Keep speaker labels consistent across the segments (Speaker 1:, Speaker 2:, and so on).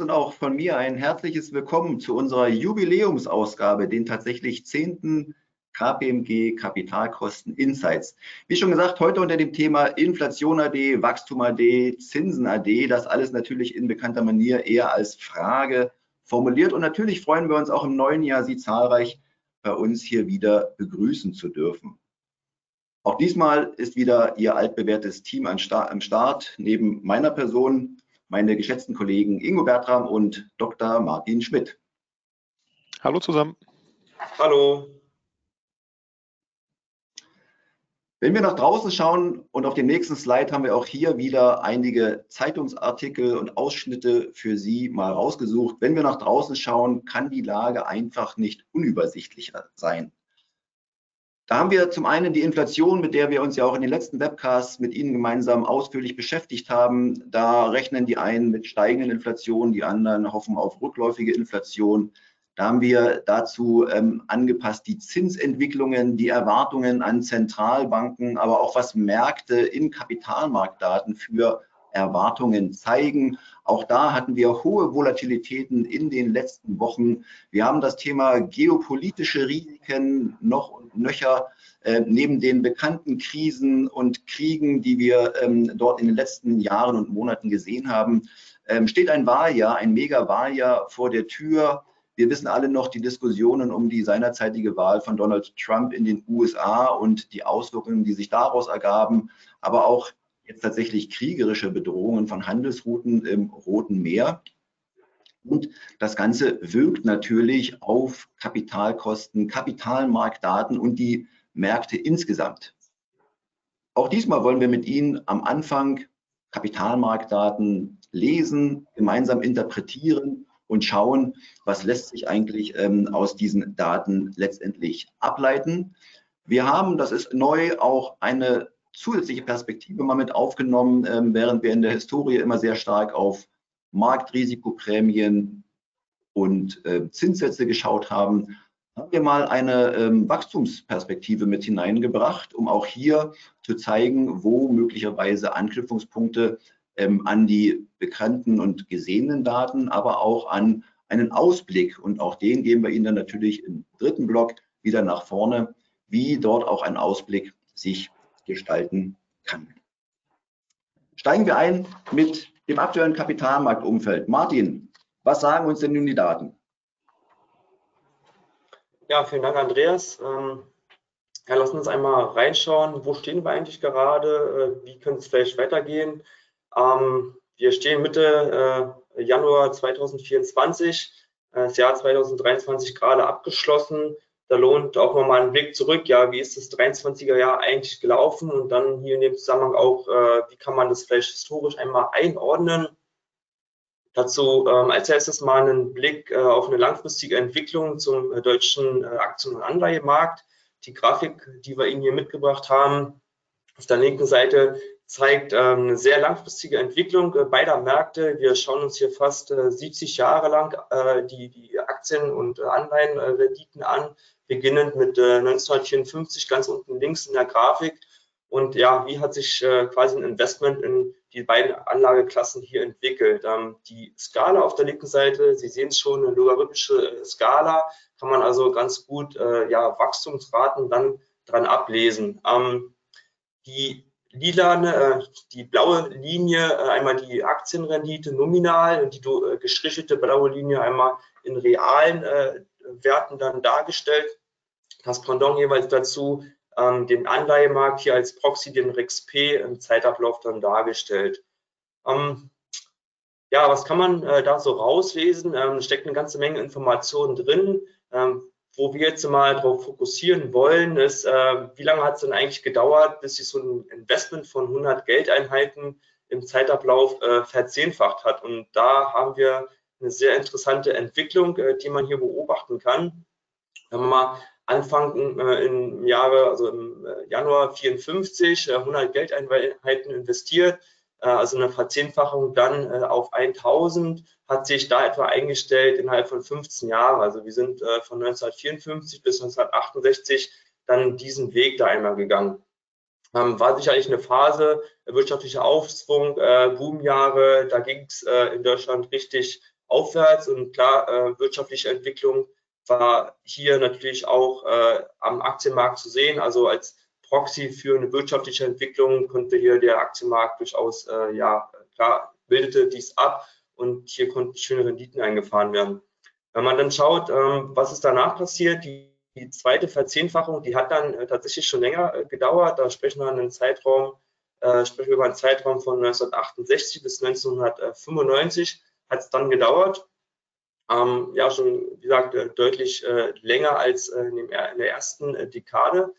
Speaker 1: und auch von mir ein herzliches Willkommen zu unserer Jubiläumsausgabe, den tatsächlich zehnten KPMG Kapitalkosten Insights. Wie schon gesagt, heute unter dem Thema Inflation AD, Wachstum AD, Zinsen AD, das alles natürlich in bekannter Manier eher als Frage formuliert. Und natürlich freuen wir uns auch im neuen Jahr, Sie zahlreich bei uns hier wieder begrüßen zu dürfen. Auch diesmal ist wieder Ihr altbewährtes Team am Start, neben meiner Person meine geschätzten Kollegen Ingo Bertram und Dr. Martin Schmidt.
Speaker 2: Hallo zusammen.
Speaker 1: Hallo. Wenn wir nach draußen schauen und auf dem nächsten Slide haben wir auch hier wieder einige Zeitungsartikel und Ausschnitte für Sie mal rausgesucht. Wenn wir nach draußen schauen, kann die Lage einfach nicht unübersichtlicher sein. Da haben wir zum einen die Inflation, mit der wir uns ja auch in den letzten Webcasts mit Ihnen gemeinsam ausführlich beschäftigt haben. Da rechnen die einen mit steigenden Inflationen, die anderen hoffen auf rückläufige Inflation. Da haben wir dazu ähm, angepasst die Zinsentwicklungen, die Erwartungen an Zentralbanken, aber auch was Märkte in Kapitalmarktdaten für Erwartungen zeigen. Auch da hatten wir hohe Volatilitäten in den letzten Wochen. Wir haben das Thema geopolitische Risiken noch und nöcher äh, neben den bekannten Krisen und Kriegen, die wir ähm, dort in den letzten Jahren und Monaten gesehen haben, ähm, steht ein Wahljahr, ein Mega-Wahljahr vor der Tür. Wir wissen alle noch die Diskussionen um die seinerzeitige Wahl von Donald Trump in den USA und die Auswirkungen, die sich daraus ergaben, aber auch jetzt tatsächlich kriegerische Bedrohungen von Handelsrouten im Roten Meer. Und das Ganze wirkt natürlich auf Kapitalkosten, Kapitalmarktdaten und die Märkte insgesamt. Auch diesmal wollen wir mit Ihnen am Anfang Kapitalmarktdaten lesen, gemeinsam interpretieren und schauen, was lässt sich eigentlich ähm, aus diesen Daten letztendlich ableiten. Wir haben, das ist neu, auch eine zusätzliche Perspektive mal mit aufgenommen, ähm, während wir in der Historie immer sehr stark auf Marktrisikoprämien und äh, Zinssätze geschaut haben, haben wir mal eine ähm, Wachstumsperspektive mit hineingebracht, um auch hier zu zeigen, wo möglicherweise Anknüpfungspunkte ähm, an die bekannten und gesehenen Daten, aber auch an einen Ausblick. Und auch den geben wir Ihnen dann natürlich im dritten Block wieder nach vorne, wie dort auch ein Ausblick sich gestalten kann. Steigen wir ein mit dem aktuellen Kapitalmarktumfeld. Martin, was sagen uns denn nun die Daten?
Speaker 3: Ja, vielen Dank, Andreas. Ähm, ja, lassen uns einmal reinschauen, wo stehen wir eigentlich gerade, äh, wie könnte es vielleicht weitergehen. Ähm, wir stehen Mitte äh, Januar 2024, äh, das Jahr 2023 gerade abgeschlossen da lohnt auch nochmal ein Blick zurück, ja, wie ist das 23er Jahr eigentlich gelaufen und dann hier in dem Zusammenhang auch, äh, wie kann man das vielleicht historisch einmal einordnen. Dazu ähm, als erstes mal einen Blick äh, auf eine langfristige Entwicklung zum äh, deutschen äh, Aktien- und Anleihemarkt. Die Grafik, die wir Ihnen hier mitgebracht haben, auf der linken Seite zeigt ähm, eine sehr langfristige Entwicklung äh, beider Märkte. Wir schauen uns hier fast 70 äh, Jahre lang die, die Aktien- und Anleihenrenditen an beginnend mit äh, 1954 ganz unten links in der Grafik. Und ja, wie hat sich äh, quasi ein Investment in die beiden Anlageklassen hier entwickelt? Ähm, die Skala auf der linken Seite, Sie sehen es schon, eine logarithmische äh, Skala, kann man also ganz gut äh, ja, Wachstumsraten dann dran ablesen. Ähm, die lilane, äh, die blaue Linie, äh, einmal die Aktienrendite nominal und die äh, gestrichelte blaue Linie einmal in realen Werten dann dargestellt das Pendant jeweils dazu ähm, den Anleihemarkt hier als Proxy, den REXP im Zeitablauf dann dargestellt. Ähm, ja, was kann man da so rauslesen? Ähm, steckt eine ganze Menge Informationen drin. Wo wir jetzt mal darauf fokussieren wollen, ist, äh, wie lange hat es denn eigentlich gedauert, bis sich so ein Investment von 100 Geldeinheiten im Zeitablauf äh, verzehnfacht hat. Und da haben wir eine sehr interessante Entwicklung, äh, die man hier beobachten kann. Wenn man mal Anfang äh, im Jahre, also im äh, Januar 54, äh, 100 Geldeinheiten investiert, äh, also eine Verzehnfachung dann äh, auf 1000, hat sich da etwa eingestellt innerhalb von 15 Jahren. Also wir sind äh, von 1954 bis 1968 dann diesen Weg da einmal gegangen. Ähm, war sicherlich eine Phase, wirtschaftlicher Aufschwung, Boomjahre, da ging es in Deutschland richtig aufwärts und klar, äh, wirtschaftliche Entwicklung war hier natürlich auch äh, am Aktienmarkt zu sehen. Also als Proxy für eine wirtschaftliche Entwicklung konnte hier der Aktienmarkt durchaus, äh, ja, klar, bildete dies ab und hier konnten schöne Renditen eingefahren werden. Wenn man dann schaut, ähm, was ist danach passiert, die, die zweite Verzehnfachung, die hat dann äh, tatsächlich schon länger äh, gedauert. Da sprechen wir einen Zeitraum, äh, sprechen wir über einen Zeitraum von 1968 bis 1995 hat es dann gedauert. Ähm, ja, schon, wie gesagt, äh, deutlich äh, länger als äh, in, dem, in, der ersten Dekade.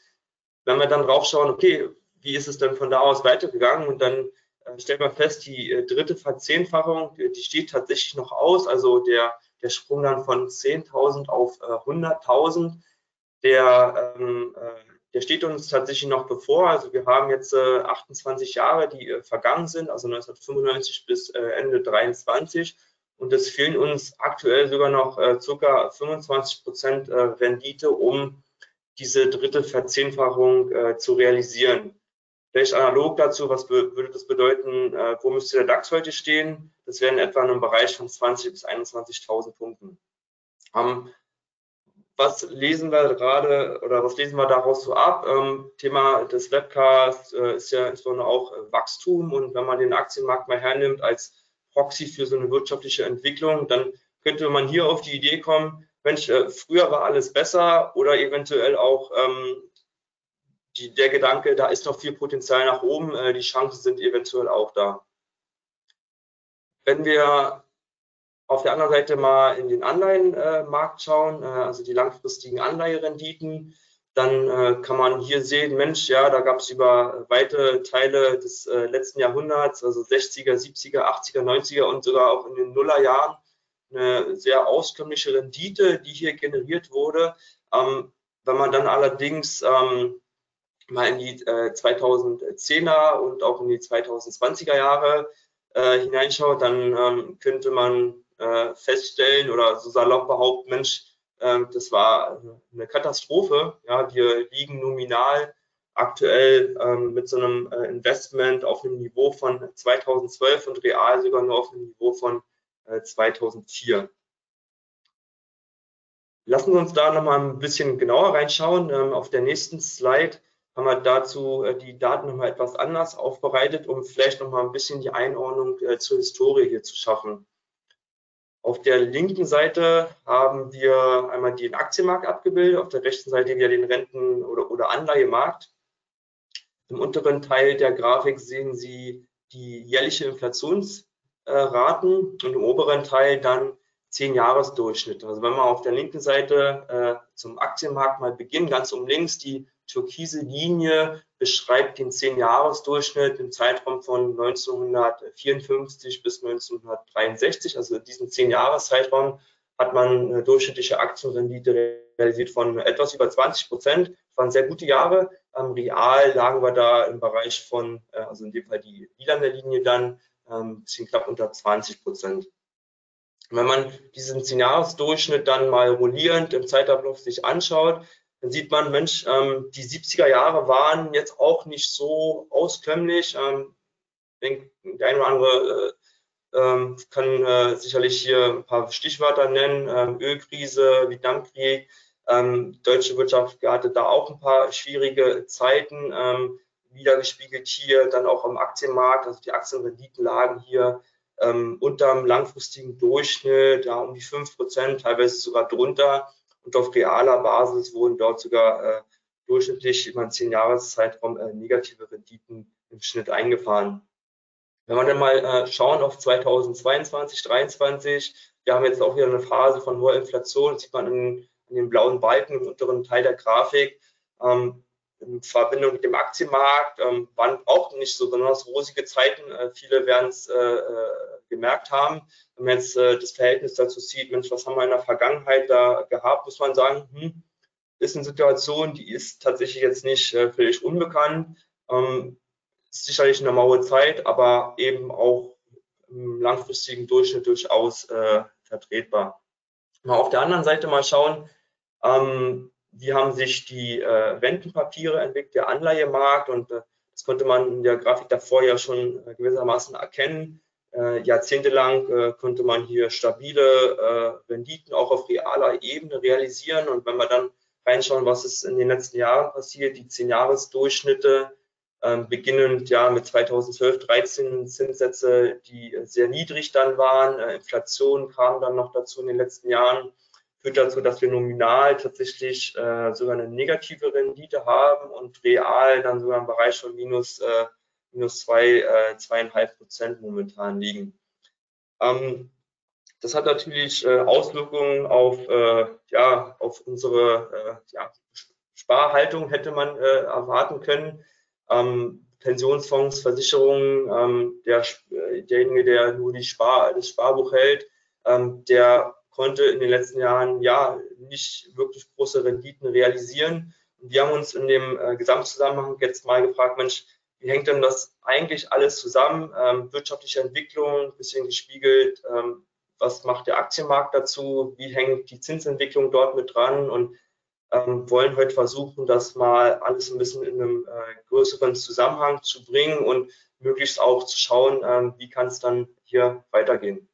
Speaker 3: Wenn wir dann draufschauen, okay, wie ist es denn von da aus weitergegangen? Und dann äh, stellt man fest, die äh, dritte Verzehnfachung, die, die, steht tatsächlich noch aus. Also der, der Sprung dann von 10.000 auf 100.000, der, ähm, der steht uns tatsächlich noch bevor. Also wir haben jetzt 28 Jahre, die vergangen sind, also 1995 bis Ende 23 und es fehlen uns aktuell sogar noch äh, ca. 25 Prozent äh, Rendite, um diese dritte Verzehnfachung äh, zu realisieren. Vielleicht analog dazu, was würde das bedeuten, äh, wo müsste der DAX heute stehen? Das wäre in etwa in einem Bereich von 20.000 bis 21.000 Punkten. Ähm, was lesen wir gerade oder was lesen wir daraus so ab? Ähm, Thema des Webcasts äh, ist ja insbesondere auch äh, Wachstum und wenn man den Aktienmarkt mal hernimmt als Proxy für so eine wirtschaftliche Entwicklung, dann könnte man hier auf die Idee kommen, Mensch, äh, früher war alles besser oder eventuell auch ähm, die, der Gedanke, da ist noch viel Potenzial nach oben, äh, die Chancen sind eventuell auch da. Wenn wir auf der anderen Seite mal in den Anleihenmarkt schauen, äh, also die langfristigen Anleiherenditen, dann äh, kann man hier sehen, Mensch, ja, da gab es über weite Teile des äh, letzten Jahrhunderts, also 60er, 70er, 80er, 90er und sogar auch in den Nullerjahren eine sehr auskömmliche Rendite, die hier generiert wurde. Ähm, wenn man dann allerdings ähm, mal in die äh, 2010er und auch in die 2020er Jahre äh, hineinschaut, dann ähm, könnte man äh, feststellen oder so salopp behaupten, Mensch, ähm, das war eine Katastrophe. Ja, wir liegen nominal aktuell ähm, mit so einem äh, Investment auf einem Niveau von 2012 und real sogar nur auf einem Niveau von äh, 2004. Lassen Sie uns da nochmal ein bisschen genauer reinschauen. Ähm, auf der nächsten Slide haben wir dazu äh, die Daten nochmal etwas anders aufbereitet, um vielleicht nochmal ein bisschen die Einordnung äh, zur Historie hier zu schaffen. Auf der linken Seite haben wir einmal den Aktienmarkt abgebildet, auf der rechten Seite wieder den Renten- oder, oder Anleihemarkt. Im unteren Teil der Grafik sehen Sie die jährliche Inflationsraten und im oberen Teil dann 10-Jahres-Durchschnitt. Also wenn wir auf der linken Seite äh, zum Aktienmarkt mal beginnen, ganz um links die türkise Linie beschreibt den 10-Jahres-Durchschnitt im Zeitraum von 1954 bis 1963. Also in diesem 10-Jahres-Zeitraum hat man eine durchschnittliche Aktienrendite realisiert von etwas über 20 Prozent. Das waren sehr gute Jahre. Ähm, real lagen wir da im Bereich von, äh, also in dem Fall die lilane Linie dann, ähm, bisschen knapp unter 20 Prozent. Wenn man diesen 10-Jahres-Durchschnitt dann mal rollierend im Zeitablauf sich anschaut, dann sieht man, Mensch, ähm, die 70er Jahre waren jetzt auch nicht so auskömmlich. Ähm, der eine oder andere äh, ähm, kann äh, sicherlich hier ein paar Stichwörter nennen. Ähm, Ölkrise, Vietnamkrieg. Ähm, deutsche Wirtschaft hatte da auch ein paar schwierige Zeiten ähm, wiedergespiegelt hier, dann auch am Aktienmarkt. Also die Aktienrenditen lagen hier ähm, unterm langfristigen Durchschnitt, ja, um die fünf Prozent, teilweise sogar drunter und auf realer Basis wurden dort sogar äh, durchschnittlich über einen 10-Jahres-Zeitraum äh, negative Renditen im Schnitt eingefahren. Wenn wir dann mal äh, schauen auf 2022, 2023, wir haben jetzt auch wieder eine Phase von hoher Inflation, das sieht man in, in den blauen Balken im unteren Teil der Grafik. Ähm, in Verbindung mit dem Aktienmarkt ähm, waren auch nicht so besonders rosige Zeiten. Äh, viele werden es äh, äh, gemerkt haben. Wenn man jetzt äh, das Verhältnis dazu sieht, Mensch, was haben wir in der Vergangenheit da gehabt, muss man sagen, hm, ist eine Situation, die ist tatsächlich jetzt nicht äh, völlig unbekannt. Ähm, ist sicherlich eine maue Zeit, aber eben auch im langfristigen Durchschnitt durchaus äh, vertretbar. Mal auf der anderen Seite mal schauen, ähm, wie haben sich die äh, Rentenpapiere entwickelt, der Anleihemarkt und äh, das konnte man in der Grafik davor ja schon äh, gewissermaßen erkennen. äh, jahrzehntelang äh, konnte man hier stabile äh, Renditen auch auf realer Ebene realisieren. Und wenn wir dann reinschauen, was ist in den letzten Jahren passiert, die 10-Jahres-Durchschnitte, ähm, beginnend ja mit 2012, 13 Zinssätze, die sehr niedrig dann waren. Äh, Inflation kam dann noch dazu in den letzten Jahren, führt dazu, dass wir nominal tatsächlich äh, sogar eine negative Rendite haben und real dann sogar im Bereich von minus äh, minus zwei, äh, zweieinhalb Prozent momentan liegen. Ähm, das hat natürlich äh, Auswirkungen auf, äh, ja, auf unsere äh, ja, Sparhaltung, hätte man äh, erwarten können. Ähm, Pensionsfonds, Versicherungen, ähm, der, äh, derjenige, der nur die Spar, das Sparbuch hält, ähm, der konnte in den letzten Jahren ja nicht wirklich große Renditen realisieren. Und wir haben uns in dem äh, Gesamtzusammenhang jetzt mal gefragt, Mensch, wie hängt denn das eigentlich alles zusammen? Ähm, wirtschaftliche Entwicklung, bisschen gespiegelt, ähm, was macht der Aktienmarkt dazu? Wie hängt die Zinsentwicklung dort mit dran? Und ähm, wollen heute versuchen, das mal alles ein bisschen in einem äh, größeren Zusammenhang zu bringen und möglichst auch zu schauen, ähm, wie kann es dann hier weitergehen.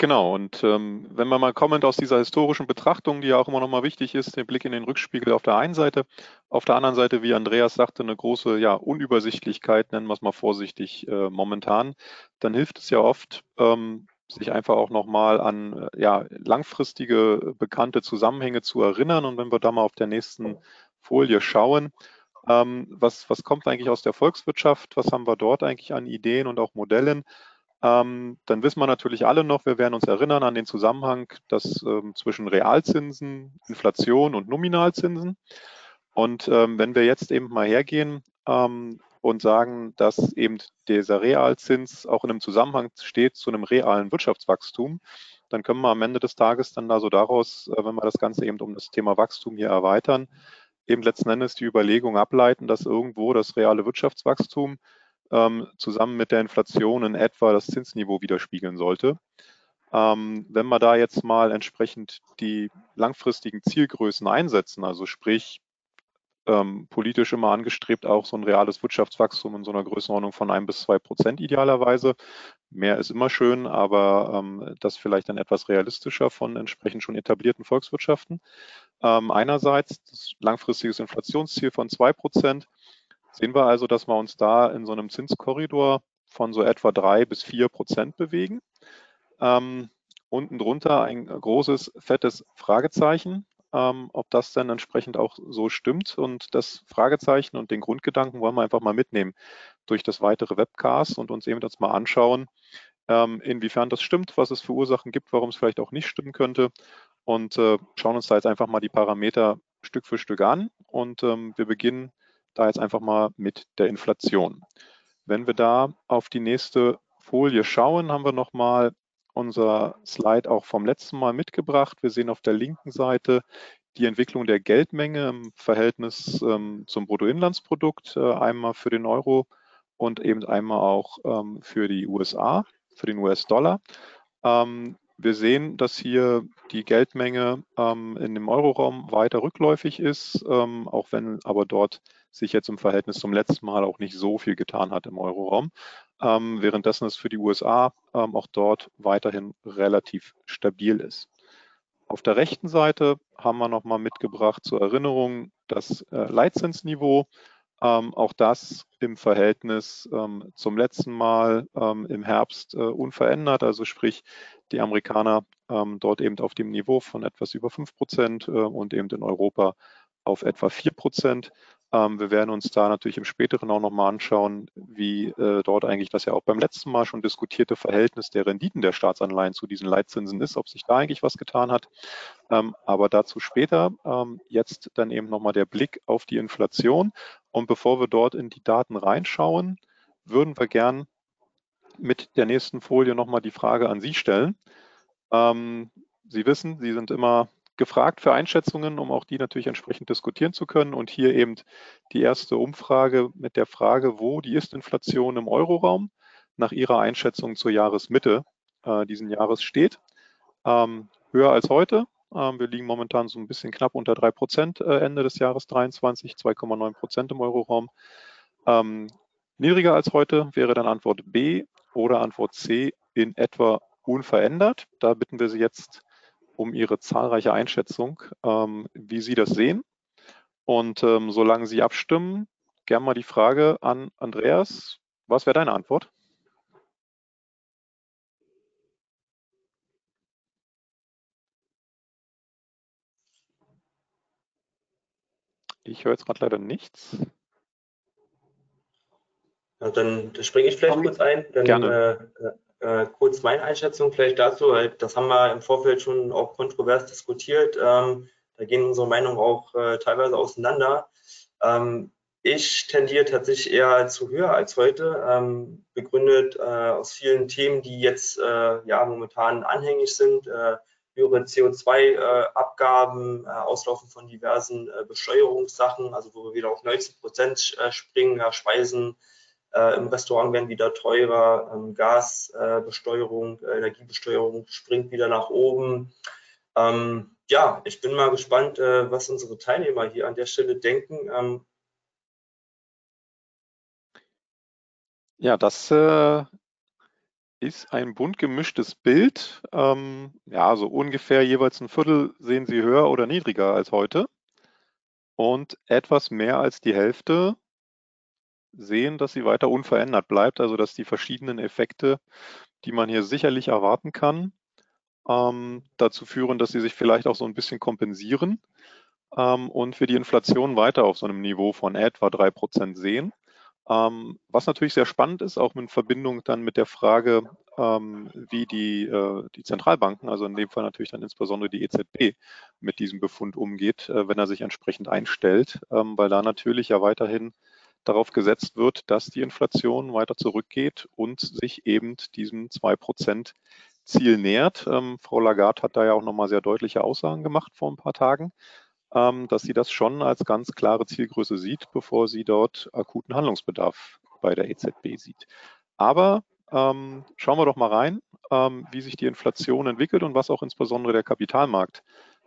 Speaker 2: Genau, und ähm, wenn wir mal kommend aus dieser historischen Betrachtung, die ja auch immer noch mal wichtig ist, den Blick in den Rückspiegel auf der einen Seite, auf der anderen Seite, wie Andreas sagte, eine große ja, Unübersichtlichkeit, nennen wir es mal vorsichtig, äh, momentan, dann hilft es ja oft, ähm, sich einfach auch nochmal an äh, ja, langfristige bekannte Zusammenhänge zu erinnern. Und wenn wir da mal auf der nächsten Folie schauen, ähm, was, was kommt eigentlich aus der Volkswirtschaft, was haben wir dort eigentlich an Ideen und auch Modellen, ähm, dann wissen wir natürlich alle noch, wir werden uns erinnern an den Zusammenhang dass, ähm, zwischen Realzinsen, Inflation und Nominalzinsen. Und ähm, wenn wir jetzt eben mal hergehen ähm, und sagen, dass eben dieser Realzins auch in einem Zusammenhang steht zu einem realen Wirtschaftswachstum, dann können wir am Ende des Tages dann also daraus, äh, wenn wir das Ganze eben um das Thema Wachstum hier erweitern, eben letzten Endes die Überlegung ableiten, dass irgendwo das reale Wirtschaftswachstum ähm, zusammen mit der Inflation in etwa das Zinsniveau widerspiegeln sollte. Ähm, wenn wir da jetzt mal entsprechend die langfristigen Zielgrößen einsetzen, also sprich ähm, politisch immer angestrebt, auch so ein reales Wirtschaftswachstum in so einer Größenordnung von ein bis zwei Prozent idealerweise. Mehr ist immer schön, aber ähm, das vielleicht dann etwas realistischer von entsprechend schon etablierten Volkswirtschaften. Ähm, einerseits das langfristiges Inflationsziel von zwei Prozent Sehen wir also, dass wir uns da in so einem Zinskorridor von so etwa drei bis vier Prozent bewegen. Ähm, unten drunter ein großes, fettes Fragezeichen, ähm, ob das denn entsprechend auch so stimmt. Und das Fragezeichen und den Grundgedanken wollen wir einfach mal mitnehmen durch das weitere Webcast und uns eben das mal anschauen, ähm, inwiefern das stimmt, was es für Ursachen gibt, warum es vielleicht auch nicht stimmen könnte. Und äh, schauen uns da jetzt einfach mal die Parameter Stück für Stück an. Und ähm, wir beginnen da jetzt einfach mal mit der Inflation. Wenn wir da auf die nächste Folie schauen, haben wir nochmal unser Slide auch vom letzten Mal mitgebracht. Wir sehen auf der linken Seite die Entwicklung der Geldmenge im Verhältnis ähm, zum Bruttoinlandsprodukt, äh, einmal für den Euro und eben einmal auch ähm, für die USA, für den US-Dollar. Ähm, wir sehen, dass hier die Geldmenge ähm, in dem Euroraum weiter rückläufig ist, ähm, auch wenn aber dort sich jetzt im Verhältnis zum letzten Mal auch nicht so viel getan hat im Euroraum. Ähm, währenddessen es für die USA ähm, auch dort weiterhin relativ stabil ist. Auf der rechten Seite haben wir nochmal mitgebracht zur Erinnerung das äh, Leitzinsniveau. Ähm, auch das im Verhältnis ähm, zum letzten Mal ähm, im Herbst äh, unverändert. Also sprich, die Amerikaner ähm, dort eben auf dem Niveau von etwas über 5 Prozent äh, und eben in Europa auf etwa 4 Prozent. Ähm, wir werden uns da natürlich im späteren auch nochmal anschauen, wie äh, dort eigentlich das ja auch beim letzten Mal schon diskutierte Verhältnis der Renditen der Staatsanleihen zu diesen Leitzinsen ist, ob sich da eigentlich was getan hat. Ähm, aber dazu später. Ähm, jetzt dann eben nochmal der Blick auf die Inflation. Und bevor wir dort in die Daten reinschauen, würden wir gern mit der nächsten Folie nochmal die Frage an Sie stellen. Sie wissen, Sie sind immer gefragt für Einschätzungen, um auch die natürlich entsprechend diskutieren zu können. Und hier eben die erste Umfrage mit der Frage, wo die Ist-Inflation im Euroraum nach Ihrer Einschätzung zur Jahresmitte äh, diesen Jahres steht. Ähm, höher als heute. Ähm, wir liegen momentan so ein bisschen knapp unter 3 Prozent äh, Ende des Jahres 23, 2,9 Prozent im Euroraum. Ähm, Niedriger als heute wäre dann Antwort B oder Antwort C in etwa unverändert. Da bitten wir Sie jetzt um Ihre zahlreiche Einschätzung, ähm, wie Sie das sehen. Und ähm, solange Sie abstimmen, gerne mal die Frage an Andreas. Was wäre deine Antwort? Ich höre jetzt gerade leider nichts.
Speaker 3: Ja, dann springe ich vielleicht kurz ein. Dann,
Speaker 2: Gerne.
Speaker 3: Äh, äh, kurz meine Einschätzung vielleicht dazu. Das haben wir im Vorfeld schon auch kontrovers diskutiert. Ähm, da gehen unsere Meinungen auch äh, teilweise auseinander. Ähm, ich tendiere tatsächlich eher zu höher als heute, ähm, begründet äh, aus vielen Themen, die jetzt äh, ja momentan anhängig sind. Äh, höhere CO2-Abgaben, äh, Auslaufen von diversen Besteuerungssachen, also wo wir wieder auf 90 Prozent springen, ja, Speisen im Restaurant werden wieder teurer, ähm, Gasbesteuerung, Energiebesteuerung springt wieder nach oben. Ähm, ja, ich bin mal gespannt, was unsere Teilnehmer hier an der Stelle denken. Ähm,
Speaker 2: ja, das äh, ist ein bunt gemischtes Bild. Ähm, ja, so ungefähr jeweils ein Viertel sehen Sie höher oder niedriger als heute. Und etwas mehr als die Hälfte sehen, dass sie weiter unverändert bleibt, also dass die verschiedenen Effekte, die man hier sicherlich erwarten kann, ähm, dazu führen, dass sie sich vielleicht auch so ein bisschen kompensieren ähm, und wir die Inflation weiter auf so einem Niveau von etwa drei Prozent sehen. Ähm, was natürlich sehr spannend ist, auch in Verbindung dann mit der Frage, ähm, wie die, äh, die Zentralbanken, also in dem Fall natürlich dann insbesondere die EZB, mit diesem Befund umgeht, äh, wenn er sich entsprechend einstellt, ähm, weil da natürlich ja weiterhin darauf gesetzt wird, dass die Inflation weiter zurückgeht und sich eben diesem 2% Ziel nähert. Ähm, Frau Lagarde hat da ja auch nochmal sehr deutliche Aussagen gemacht vor ein paar Tagen. Ähm, dass sie das schon als ganz klare Zielgröße sieht, bevor sie dort akuten Handlungsbedarf bei der EZB sieht. Aber ähm, schauen wir doch mal rein, ähm, wie sich die Inflation entwickelt und was auch insbesondere der Kapitalmarkt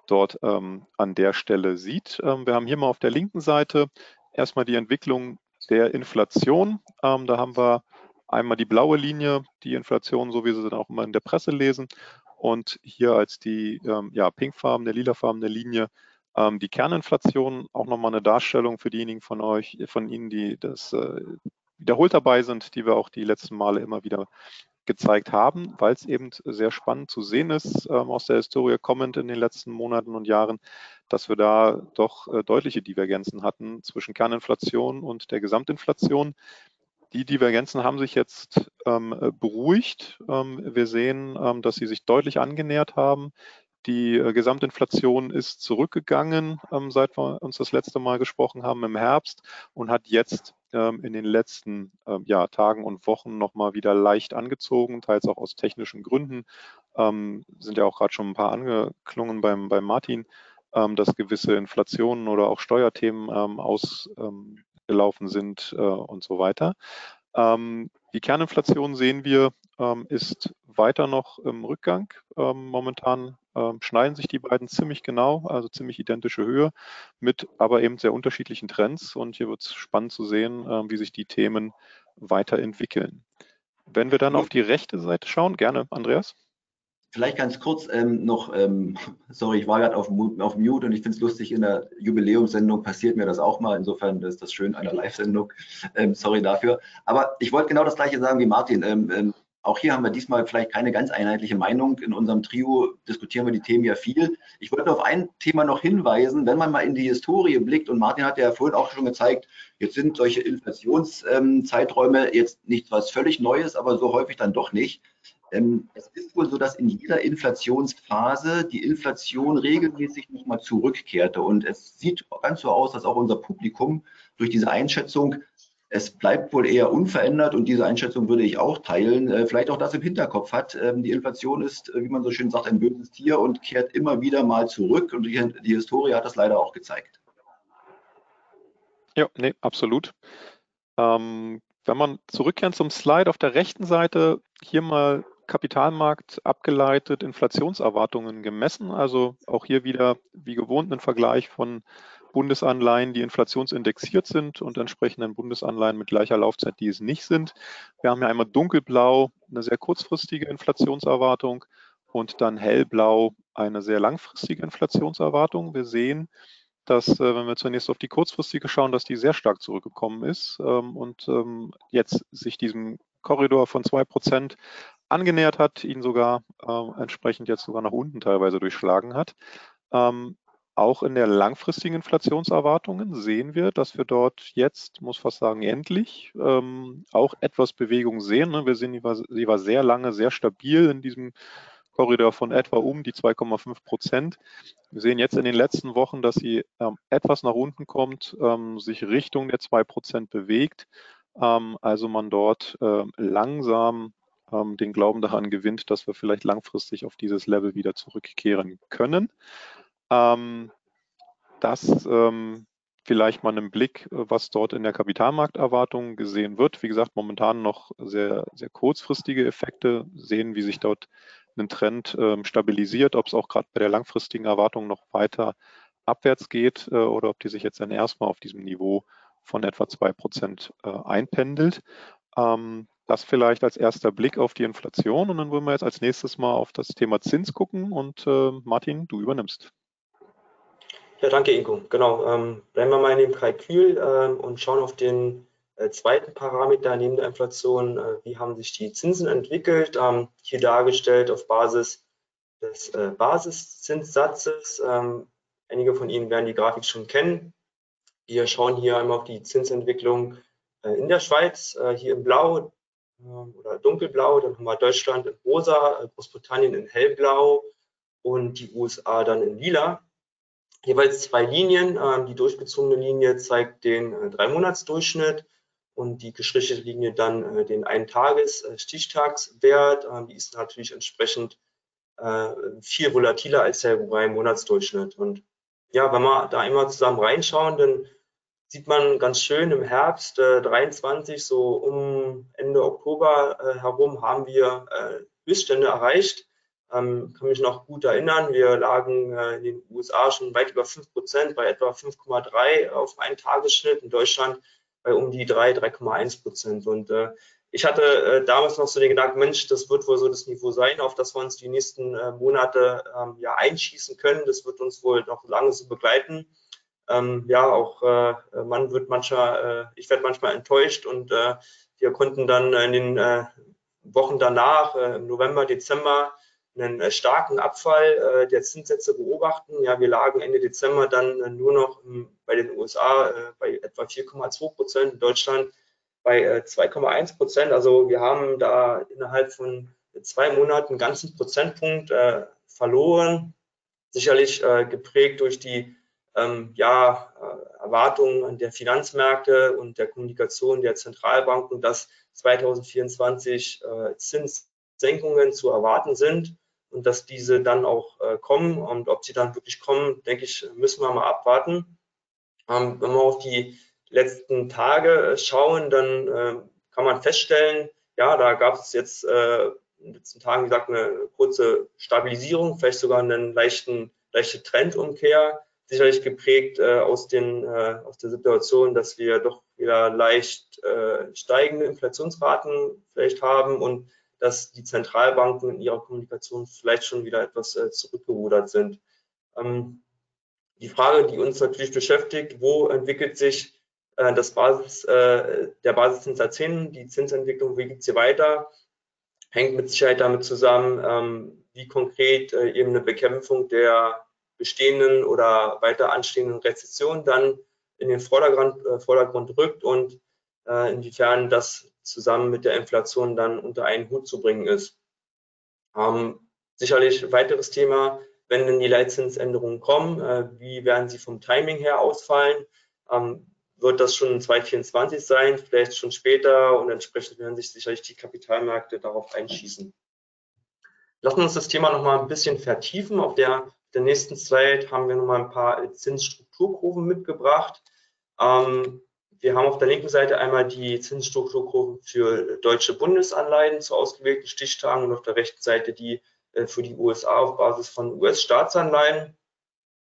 Speaker 2: dort ähm, an der Stelle sieht. Ähm, wir haben hier mal auf der linken Seite erstmal die Entwicklung der Inflation. Ähm, da haben wir einmal die blaue Linie, die Inflation, so wie Sie dann auch immer in der Presse lesen. Und hier als die ja, pinkfarbene, lilafarbene Linie ähm, die Kerninflation, auch nochmal eine Darstellung für diejenigen von euch, von Ihnen, die das äh, wiederholt dabei sind, die wir auch die letzten Male immer wieder gezeigt haben, weil es eben sehr spannend zu sehen ist ähm, aus der Historie kommend in den letzten Monaten und Jahren, dass wir da doch äh, deutliche Divergenzen hatten zwischen Kerninflation und der Gesamtinflation. Die Divergenzen haben sich jetzt ähm, beruhigt. Ähm, wir sehen, ähm, dass sie sich deutlich angenähert haben. Die äh, Gesamtinflation ist zurückgegangen, ähm, seit wir uns das letzte Mal gesprochen haben im Herbst und hat jetzt ähm, in den letzten ähm, ja, Tagen und Wochen nochmal wieder leicht angezogen, teils auch aus technischen Gründen. Ähm, sind ja auch gerade schon ein paar angeklungen beim, beim Martin, ähm, dass gewisse Inflationen oder auch Steuerthemen ähm, ausgelaufen sind äh, und so weiter. die Kerninflation sehen wir, ist weiter noch im Rückgang. momentan ähm, schneiden sich die beiden ziemlich genau, also ziemlich identische Höhe, mit aber eben sehr unterschiedlichen Trends. Und hier wird es spannend zu sehen, äh, wie sich die Themen weiterentwickeln. Wenn wir dann auf die rechte Seite schauen, gerne, Andreas.
Speaker 1: Vielleicht ganz kurz ähm, noch, ähm, sorry, ich war gerade auf, auf Mute und ich finde es lustig, in der Jubiläumssendung passiert mir das auch mal. Insofern ist das schön einer Live-Sendung. Ähm, sorry dafür. Aber ich wollte genau das gleiche sagen wie Martin. Auch hier haben wir diesmal vielleicht keine ganz einheitliche Meinung. In unserem Trio diskutieren wir die Themen ja viel. Ich wollte auf ein Thema noch hinweisen. Wenn man mal in die Historie blickt, und Martin hat ja vorhin auch schon gezeigt, jetzt sind solche Inflationszeiträume jetzt nichts was völlig Neues, aber so häufig dann doch nicht. Ähm, es ist wohl so, dass in jeder Inflationsphase die Inflation regelmäßig nochmal zurückkehrte. Und es sieht ganz so aus, dass auch unser Publikum durch diese Einschätzung es bleibt wohl eher unverändert und diese Einschätzung würde ich auch teilen. Äh, vielleicht auch das im Hinterkopf hat. Ähm, die Inflation ist, äh, wie man so schön sagt, ein böses Tier und kehrt immer wieder mal zurück und die, die Historie hat das leider auch gezeigt.
Speaker 2: Ja, nee, absolut. Ähm, wenn man zurückkehrt zum Slide auf der rechten Seite, hier mal Kapitalmarkt abgeleitet, Inflationserwartungen gemessen. Also auch hier wieder wie gewohnt ein Vergleich von Bundesanleihen, die inflationsindexiert sind und entsprechenden Bundesanleihen mit gleicher Laufzeit, die es nicht sind. Wir haben hier einmal dunkelblau eine sehr kurzfristige Inflationserwartung und dann hellblau eine sehr langfristige Inflationserwartung. Wir sehen, dass, äh, wenn wir zunächst auf die kurzfristige schauen, dass die sehr stark zurückgekommen ist ähm, und ähm, jetzt sich diesem Korridor von 2% angenähert hat, ihn sogar äh, entsprechend jetzt sogar nach unten teilweise durchschlagen hat. Ähm, auch in der langfristigen Inflationserwartungen sehen wir, dass wir dort jetzt, muss fast sagen, endlich ähm, auch etwas Bewegung sehen. Ne? Wir sehen, sie war, sie war sehr lange sehr stabil in diesem Korridor von etwa um die 2,5 Prozent. Wir sehen jetzt in den letzten Wochen, dass sie ähm, etwas nach unten kommt, ähm, sich Richtung der 2 Prozent bewegt. Ähm, also man dort äh, langsam ähm, den Glauben daran gewinnt, dass wir vielleicht langfristig auf dieses Level wieder zurückkehren können. Ähm, das ähm, vielleicht mal einen Blick, was dort in der Kapitalmarkterwartung gesehen wird. Wie gesagt, momentan noch sehr, sehr kurzfristige Effekte, sehen, wie sich dort ein Trend ähm, stabilisiert, ob es auch gerade bei der langfristigen Erwartung noch weiter abwärts geht äh, oder ob die sich jetzt dann erstmal auf diesem Niveau von etwa 2 Prozent äh, einpendelt. Ähm, das vielleicht als erster Blick auf die Inflation und dann wollen wir jetzt als nächstes mal auf das Thema Zins gucken und äh, Martin, du übernimmst.
Speaker 3: Ja, danke Ingo. Genau, ähm, bleiben wir mal in dem Kalkül ähm, und schauen auf den äh, zweiten Parameter neben der Inflation. Äh, wie haben sich die Zinsen entwickelt? Ähm, hier dargestellt auf Basis des äh, Basiszinssatzes. Ähm, einige von Ihnen werden die Grafik schon kennen. Wir schauen hier einmal auf die Zinsentwicklung äh, in der Schweiz, äh, hier in Blau ähm, oder dunkelblau, dann haben wir Deutschland in rosa, Großbritannien in hellblau und die USA dann in lila. Jeweils zwei Linien. Ähm, die durchgezogene Linie zeigt den äh, Drei-Monats-Durchschnitt und die gestrichelte Linie dann den Ein-Tages-Stichtagswert. Ähm, die ist natürlich entsprechend viel volatiler als der Drei-Monats-Durchschnitt. Und ja, wenn wir da immer zusammen reinschauen, dann sieht man ganz schön im Herbst äh, 23, so um Ende Oktober äh, herum, haben wir äh, Höchststände erreicht. Ähm, kann mich noch gut erinnern, wir lagen äh, in den USA schon weit über 5 Prozent, bei etwa 5,3 auf einen Tagesschnitt, in Deutschland bei um die 3, 3,1 Prozent. Und äh, ich hatte äh, damals noch so den Gedanken, Mensch, das wird wohl so das Niveau sein, auf das wir uns die nächsten äh, Monate ähm, ja einschießen können. Das wird uns wohl noch lange so begleiten ähm, ja, auch äh, man wird manchmal, äh, ich werde manchmal enttäuscht und äh, wir konnten dann in den äh, Wochen danach, äh, im November, Dezember, einen äh, starken Abfall der Zinssätze beobachten. Ja, wir lagen Ende Dezember dann nur noch bei den USA bei etwa 4,2 Prozent, in Deutschland bei 2,1 Prozent. Also wir haben da innerhalb von zwei Monaten einen ganzen Prozentpunkt verloren. Sicherlich geprägt durch die ähm, ja, äh, Erwartungen der Finanzmärkte und der Kommunikation der Zentralbanken, dass 2024 äh, Zinssenkungen zu erwarten sind und dass diese dann auch äh, kommen. Und ob sie dann wirklich kommen, denke ich, müssen wir mal abwarten. Ähm, wenn wir auf die letzten Tage äh, schauen, dann äh, kann man feststellen, ja, da gab es jetzt äh, in den letzten Tagen, wie gesagt, eine kurze Stabilisierung, vielleicht sogar einen leichten, leichte Trendumkehr sicherlich geprägt äh, aus, den, äh, aus der Situation, dass wir doch wieder leicht äh, steigende Inflationsraten vielleicht haben und dass die Zentralbanken in ihrer Kommunikation vielleicht schon wieder etwas äh, zurückgerudert sind. Ähm, die Frage, die uns natürlich beschäftigt, wo entwickelt sich äh, das Basis, äh, der Basiszinssatz hin, die Zinsentwicklung, wie geht sie weiter, hängt mit Sicherheit damit zusammen, ähm, wie konkret äh, eben eine Bekämpfung der bestehenden oder weiter anstehenden Rezession dann in den Vordergrund, äh, Vordergrund rückt und äh, inwiefern das zusammen mit der Inflation dann unter einen Hut zu bringen ist. Ähm, sicherlich weiteres Thema, wenn denn die Leitzinsänderungen kommen, äh, wie werden sie vom Timing her ausfallen? Ähm, wird das schon 2024 sein, vielleicht schon später und entsprechend werden sich sicherlich die Kapitalmärkte darauf einschießen. Lassen wir uns das Thema noch mal ein bisschen vertiefen. Auf der der nächsten Slide haben wir nochmal ein paar Zinsstrukturkurven mitgebracht. Ähm, wir haben auf der linken Seite einmal die Zinsstrukturkurven für deutsche Bundesanleihen zu ausgewählten Stichtagen und auf der rechten Seite die äh, für die USA auf Basis von US-Staatsanleihen.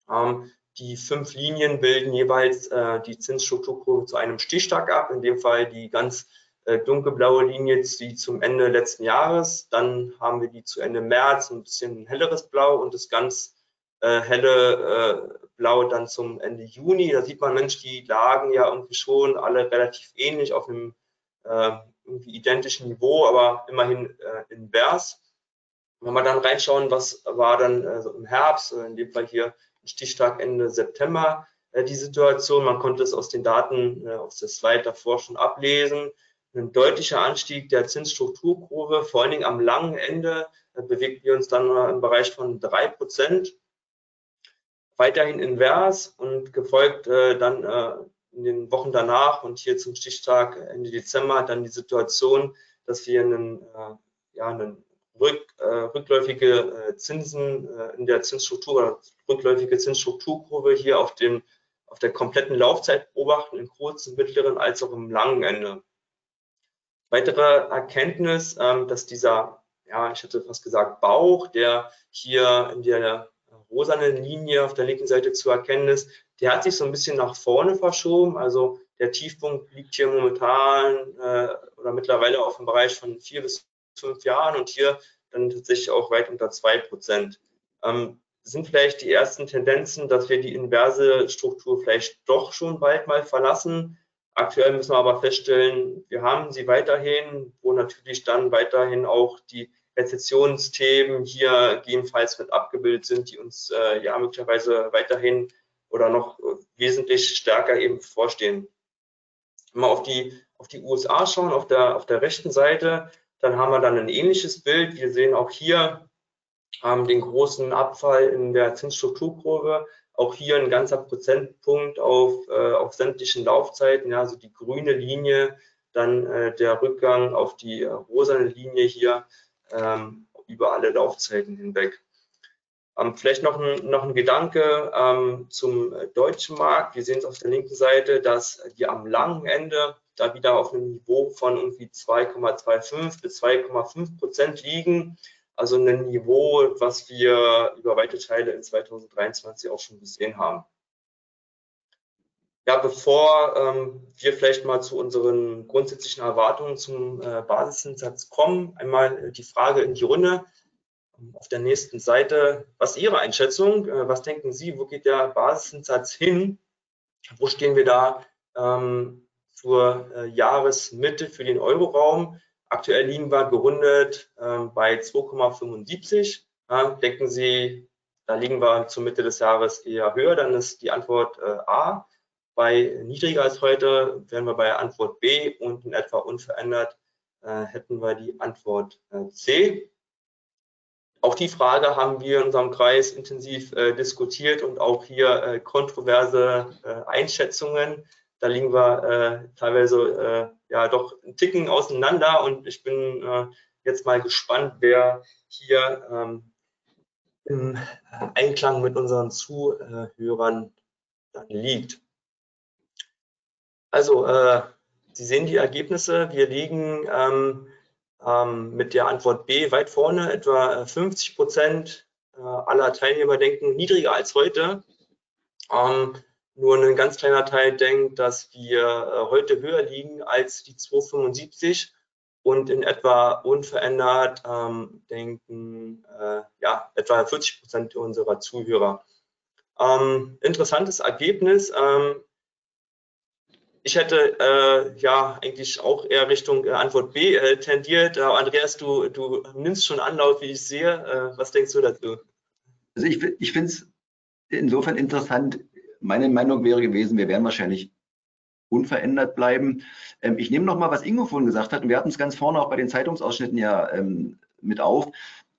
Speaker 3: Ähm, die fünf Linien bilden jeweils äh, die Zinsstrukturkurve zu einem Stichtag ab, in dem Fall die ganz äh, dunkelblaue Linie, die zum Ende letzten Jahres, dann haben wir die zu Ende März, ein bisschen helleres Blau und das ganz helle Blau dann zum Ende Juni. Da sieht man, Mensch, die lagen ja irgendwie schon alle relativ ähnlich auf einem äh, identischen Niveau, aber immerhin äh, invers. Wenn wir dann reinschauen, was war dann äh, im Herbst, äh, in dem Fall hier Stichtag Ende September, äh, die Situation. Man konnte es aus den Daten äh, aus der Slide davor schon ablesen. Ein deutlicher Anstieg der Zinsstrukturkurve, vor allen Dingen am langen Ende, bewegten wir uns dann im Bereich von drei Prozent. Weiterhin invers und gefolgt dann in den Wochen danach und hier zum Stichtag Ende Dezember dann die Situation, dass wir einen, ja, einen rück, äh, rückläufige äh, Zinsen äh, in der Zinsstruktur oder rückläufige Zinsstrukturkurve hier auf, den, auf der kompletten Laufzeit beobachten, im kurzen, mittleren als auch im langen Ende. Weitere Erkenntnis, ähm, dass dieser, ja, ich hätte fast gesagt Bauch, der hier in der rosanen Linie auf der linken Seite zu erkennen ist, der hat sich so ein bisschen nach vorne verschoben. Also der Tiefpunkt liegt hier momentan äh, oder mittlerweile auf dem Bereich von vier bis fünf Jahren und hier dann tatsächlich auch weit unter zwei Prozent. Ähm, sind vielleicht die ersten Tendenzen, dass wir die inverse Struktur vielleicht doch schon bald mal verlassen. Aktuell müssen wir aber feststellen, wir haben sie weiterhin, wo natürlich dann weiterhin auch die Rezessionsthemen hier gegebenenfalls mit abgebildet sind, die uns äh, ja möglicherweise weiterhin oder noch wesentlich stärker eben vorstehen. Wenn wir auf die, auf die USA schauen, auf der, auf der rechten Seite, dann haben wir dann ein ähnliches Bild. Wir sehen auch hier ähm, den großen Abfall in der Zinsstrukturkurve. Auch hier ein ganzer Prozentpunkt auf, äh, auf sämtlichen Laufzeiten, ja, also die grüne Linie, dann äh, der Rückgang auf die äh, rosane Linie hier ähm, über alle Laufzeiten hinweg. Ähm, vielleicht noch ein, noch ein Gedanke ähm, zum deutschen Markt. Wir sehen es auf der linken Seite, dass wir am langen Ende da wieder auf einem Niveau von irgendwie 2,25 bis 2,5 Prozent liegen. Also ein Niveau, was wir über weite Teile in 2023 auch schon gesehen haben. Ja, bevor ähm, wir vielleicht mal zu unseren grundsätzlichen Erwartungen zum äh, Basiszinssatz kommen, einmal die Frage in die Runde. Auf der nächsten Seite, was ist Ihre Einschätzung? Äh, was denken Sie, wo geht der Basiszinssatz hin? Wo stehen wir da ähm, zur äh, Jahresmitte für den Euroraum. Aktuell liegen wir gerundet äh, bei 2,75. Ja, denken Sie, da liegen wir zur Mitte des Jahres eher höher, dann ist die Antwort äh, A. Bei niedriger als heute wären wir bei Antwort B und in etwa unverändert äh, hätten wir die Antwort äh, C. Auch die Frage haben wir in unserem Kreis intensiv äh, diskutiert und auch hier äh, kontroverse äh, Einschätzungen da liegen wir äh, teilweise ja doch einen Ticken auseinander und ich bin jetzt mal gespannt, wer hier ähm, im Einklang mit unseren Zuhörern dann liegt. Also, äh, Sie sehen die Ergebnisse. Wir liegen ähm, ähm, mit der Antwort B weit vorne. Etwa 50 Prozent äh, aller Teilnehmer denken niedriger als heute. Ähm, nur ein ganz kleiner Teil denkt, dass wir äh, heute höher liegen als die 275 und in etwa unverändert ähm, denken äh, ja, etwa 40 Prozent unserer Zuhörer. Ähm, interessantes Ergebnis. Ähm, ich hätte äh, ja eigentlich auch eher Richtung äh, Antwort B äh, tendiert. Andreas, du, du nimmst schon Anlauf, wie ich sehe. Äh, was denkst du dazu?
Speaker 1: Also ich, ich finde es insofern interessant, meine Meinung wäre gewesen, wir werden wahrscheinlich unverändert bleiben. Ähm, ich nehme noch mal, was Ingo vorhin gesagt hat, und wir hatten es ganz vorne auch bei den Zeitungsausschnitten ja ähm, mit auf.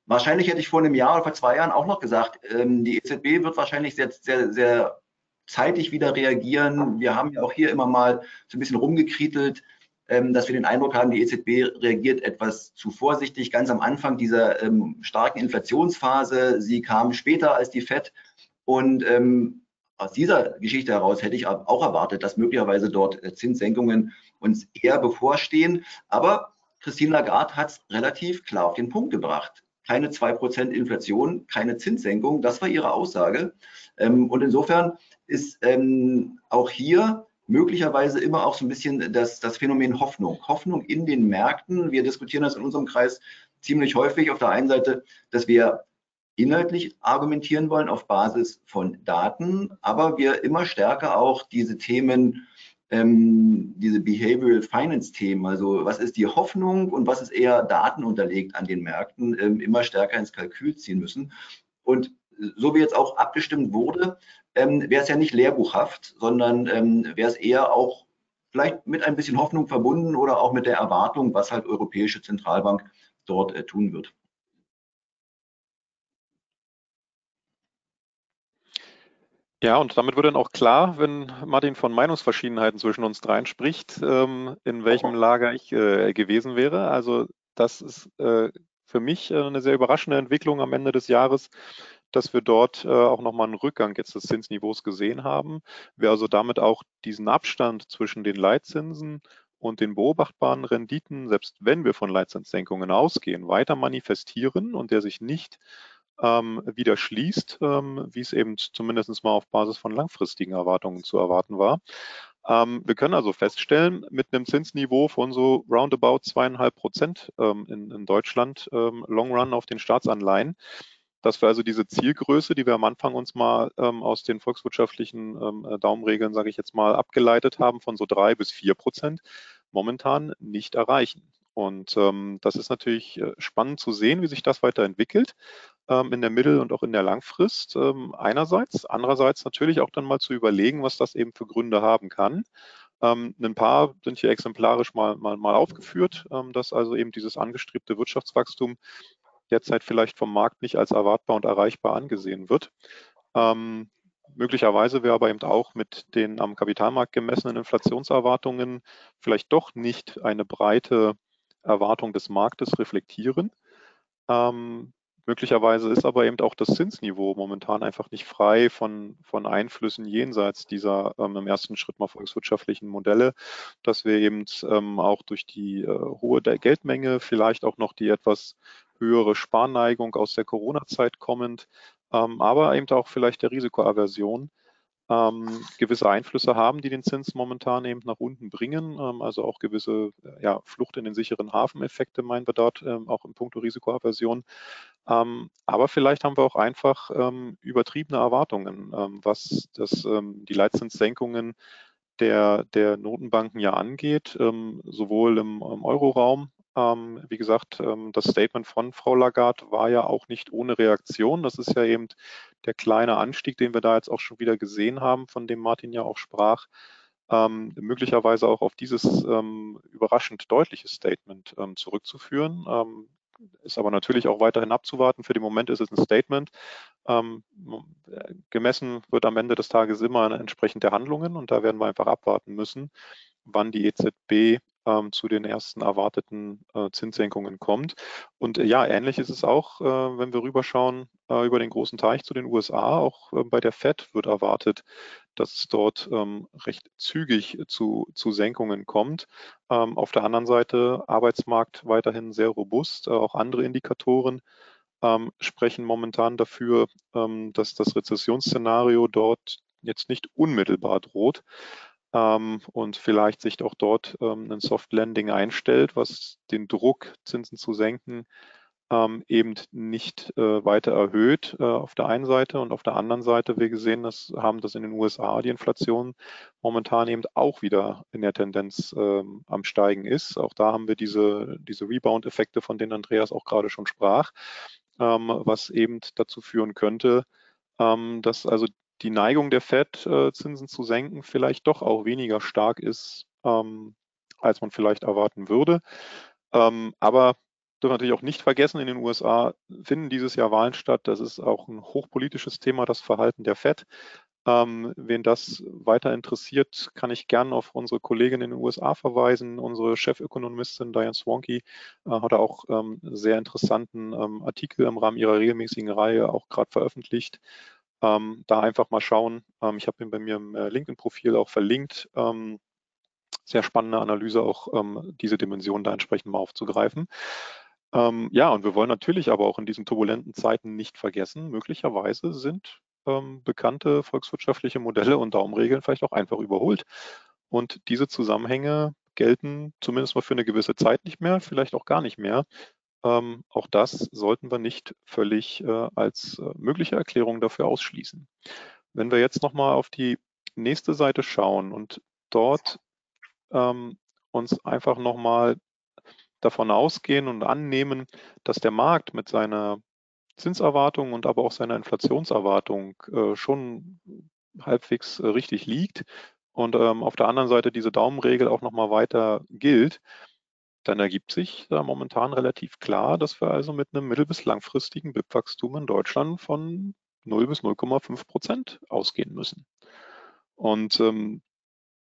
Speaker 1: Wahrscheinlich hätte ich vor einem Jahr oder vor zwei Jahren auch noch gesagt, ähm, die EZB wird wahrscheinlich sehr, sehr, sehr zeitig wieder reagieren. Wir haben ja auch hier immer mal so ein bisschen rumgekrietelt, ähm, dass wir den Eindruck haben, die EZB reagiert etwas zu vorsichtig. Ganz am Anfang dieser ähm, starken Inflationsphase, sie kam später als die FED und ähm, aus dieser Geschichte heraus hätte ich auch erwartet, dass möglicherweise dort äh, Zinssenkungen uns eher bevorstehen. Aber Christine Lagarde hat es relativ klar auf den Punkt gebracht. keine 2% Inflation, keine Zinssenkung. Das war ihre Aussage. Und insofern ist ähm, auch hier möglicherweise immer auch so ein bisschen das, das Phänomen Hoffnung. Hoffnung in den Märkten. Wir diskutieren das in unserem Kreis ziemlich häufig. Auf der einen Seite, dass wir inhaltlich argumentieren wollen auf Basis von Daten, aber wir immer stärker auch diese Themen, ähm, diese Behavioral Finance Themen, also was ist die Hoffnung und was ist eher Daten unterlegt an den Märkten, ähm, immer stärker ins Kalkül ziehen müssen. Und so wie jetzt auch abgestimmt wurde, ähm, wäre es ja nicht lehrbuchhaft, sondern ähm, wäre es eher auch vielleicht mit ein bisschen Hoffnung verbunden oder auch mit der Erwartung, was halt Europäische Zentralbank dort äh, tun wird.
Speaker 2: Ja, und damit wird dann auch klar, wenn Martin von Meinungsverschiedenheiten zwischen uns dreien spricht, ähm, in welchem Lager ich äh, gewesen wäre. Also das ist äh, für mich äh, eine sehr überraschende Entwicklung am Ende des Jahres, dass wir dort äh, auch nochmal einen Rückgang jetzt des Zinsniveaus gesehen haben. Wir also damit auch diesen Abstand zwischen den Leitzinsen und den beobachtbaren Renditen, selbst wenn wir von Leitzinssenkungen ausgehen, weiter manifestieren und der sich nicht ähm, wieder schließt, ähm, wie es eben zumindest mal auf Basis von langfristigen Erwartungen zu erwarten war. Ähm, wir können also feststellen, mit einem Zinsniveau von so roundabout zweieinhalb Prozent ähm, in, in, Deutschland, ähm, Long Run auf den Staatsanleihen, dass wir also diese Zielgröße, die wir am Anfang uns mal ähm, aus den volkswirtschaftlichen ähm, äh, Daumenregeln, sage ich jetzt mal, abgeleitet haben, von so drei bis vier Prozent, momentan nicht erreichen. Und ähm, das ist natürlich äh, spannend zu sehen, wie sich das weiterentwickelt ähm, in der Mittel- und auch in der Langfrist ähm, einerseits. Andererseits natürlich auch dann mal zu überlegen, was das eben für Gründe haben kann. Ähm, ein paar sind hier exemplarisch mal, mal, mal aufgeführt, ähm, dass also eben dieses angestrebte Wirtschaftswachstum derzeit vielleicht vom Markt nicht als erwartbar und erreichbar angesehen wird. Ähm, möglicherweise wir aber eben auch mit den am Kapitalmarkt gemessenen Inflationserwartungen vielleicht doch nicht eine breite Erwartung des Marktes reflektieren. Ähm, möglicherweise ist aber eben auch das Zinsniveau momentan einfach nicht frei von, von Einflüssen jenseits dieser ähm, im ersten Schritt mal volkswirtschaftlichen Modelle, dass wir eben ähm, auch durch die äh, hohe Geldmenge, vielleicht auch noch die etwas höhere Sparneigung aus der Corona-Zeit kommend, ähm, aber eben auch vielleicht der Risikoaversion ähm, gewisse Einflüsse haben, die den Zins momentan eben nach unten bringen. Ähm, also auch gewisse äh, ja, Flucht in den sicheren Hafeneffekte meinen wir dort, ähm, auch im Punkto Risikoaversion. Ähm, aber vielleicht haben wir auch einfach ähm, übertriebene Erwartungen, ähm, was das, die Leitzinssenkungen der, der Notenbanken ja angeht, sowohl im, im Euroraum ähm, wie gesagt, ähm, das Statement von Frau Lagarde war ja auch nicht ohne Reaktion. Das ist ja eben der kleine Anstieg, den wir da jetzt auch schon wieder gesehen haben, von dem Martin ja auch sprach, ähm, möglicherweise auch auf dieses ähm, überraschend deutliche Statement ähm, zurückzuführen. Ähm, ist aber natürlich auch weiterhin abzuwarten. Für den Moment ist es ein Statement. Gemessen wird am Ende des Tages immer entsprechend der Handlungen und da werden wir einfach abwarten müssen, wann die EZB ähm, zu den ersten erwarteten äh, Zinssenkungen kommt. Und äh, ja, ähnlich ist es auch, äh, wenn wir rüberschauen äh, über den großen Teich zu den USA. Auch äh, bei der Fed wird erwartet, dass es dort ähm, recht zügig zu, zu Senkungen kommt. Ähm, auf der anderen Seite Arbeitsmarkt weiterhin sehr robust, äh, auch andere Indikatoren. Ähm, sprechen momentan dafür, ähm, dass das Rezessionsszenario dort jetzt nicht unmittelbar droht ähm, und vielleicht sich auch dort ähm, ein Soft Landing einstellt, was den Druck, Zinsen zu senken, ähm, eben nicht äh, weiter erhöht äh, auf der einen Seite und auf der anderen Seite, wir gesehen das, haben das in den USA die Inflation momentan eben auch wieder in der Tendenz ähm, am Steigen ist. Auch da haben wir diese, diese Rebound-Effekte, von denen Andreas auch gerade schon sprach, ähm, was eben dazu führen könnte, ähm, dass also die Neigung der Fed, äh, Zinsen zu senken, vielleicht doch auch weniger stark ist, ähm, als man vielleicht erwarten würde. Ähm, aber dürfen natürlich auch nicht vergessen, in den USA finden dieses Jahr Wahlen statt. Das ist auch ein hochpolitisches Thema, das Verhalten der Fed. Ähm, wen das weiter interessiert, kann ich gerne auf unsere Kollegin in den USA verweisen. Unsere Chefökonomistin Diane Swanky äh, hat auch ähm, sehr interessanten ähm, Artikel im Rahmen ihrer regelmäßigen Reihe auch gerade veröffentlicht ähm, da einfach mal schauen. Ähm, ich habe ihn bei mir im äh, LinkedIn-Profil auch verlinkt. Ähm, sehr spannende Analyse, auch ähm, diese Dimension da entsprechend mal aufzugreifen. Ähm, ja, und wir wollen natürlich aber auch in diesen turbulenten Zeiten nicht vergessen, möglicherweise sind ähm, bekannte volkswirtschaftliche Modelle und Daumenregeln vielleicht auch einfach überholt. Und diese Zusammenhänge gelten zumindest mal für eine gewisse Zeit nicht mehr, vielleicht auch gar nicht mehr. Ähm, auch das sollten wir nicht völlig äh, als äh, mögliche Erklärung dafür ausschließen. Wenn wir jetzt nochmal auf die nächste Seite schauen und dort ähm, uns einfach nochmal davon ausgehen und annehmen, dass der Markt mit seiner Zinserwartung und aber auch seiner Inflationserwartung äh, schon halbwegs äh, richtig liegt und ähm, auf der anderen Seite diese Daumenregel auch nochmal weiter gilt, dann ergibt sich da momentan relativ klar, dass wir also mit einem mittel- bis langfristigen BIP-Wachstum in Deutschland von 0 bis 0,5 Prozent ausgehen müssen. Und ähm,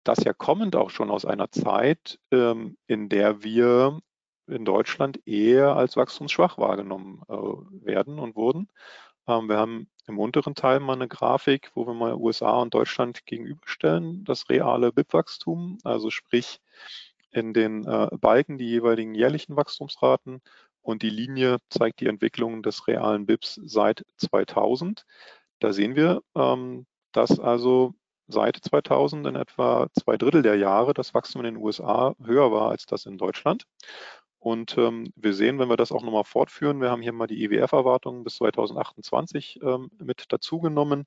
Speaker 2: das ja kommend auch schon aus einer Zeit, ähm, in der wir in Deutschland eher als wachstumsschwach wahrgenommen äh, werden und wurden. Ähm, wir haben im unteren Teil mal eine Grafik, wo wir mal USA und Deutschland gegenüberstellen, das reale BIP-Wachstum, also sprich in den äh, Balken die jeweiligen jährlichen Wachstumsraten und die Linie zeigt die Entwicklung des realen BIPs seit 2000. Da sehen wir, ähm, dass also seit 2000 in etwa zwei Drittel der Jahre das Wachstum in den USA höher war als das in Deutschland. Und ähm, wir sehen, wenn wir das auch nochmal fortführen, wir haben hier mal die IWF-Erwartungen bis 2028 ähm, mit dazugenommen,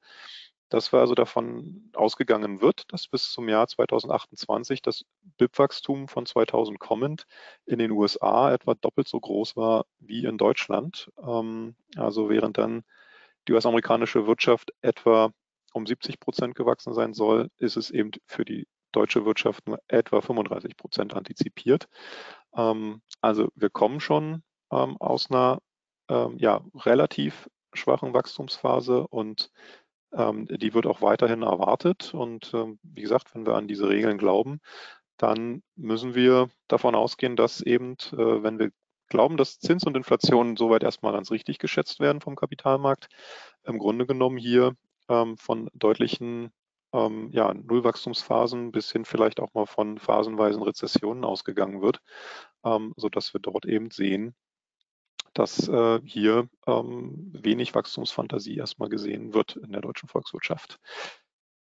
Speaker 2: dass wir also davon ausgegangen wird, dass bis zum Jahr 2028 das BIP-Wachstum von 2000 kommend in den USA etwa doppelt so groß war wie in Deutschland. Ähm, also während dann die US-amerikanische Wirtschaft etwa um 70 Prozent gewachsen sein soll, ist es eben für die deutsche Wirtschaft nur etwa 35 Prozent antizipiert. Ähm, also wir kommen schon ähm, aus einer ja, relativ schwachen Wachstumsphase und die wird auch weiterhin erwartet. Und ähm, wie gesagt, wenn wir an diese Regeln glauben, dann müssen wir davon ausgehen, dass eben, äh, wenn wir glauben, dass Zins und Inflation soweit erstmal ganz richtig geschätzt werden vom Kapitalmarkt, im Grunde genommen hier ähm, von deutlichen ähm, ja, Nullwachstumsphasen bis hin vielleicht auch mal von phasenweisen Rezessionen ausgegangen wird, ähm, sodass wir dort eben sehen, dass äh, hier ähm, wenig Wachstumsfantasie erstmal gesehen wird in der deutschen Volkswirtschaft.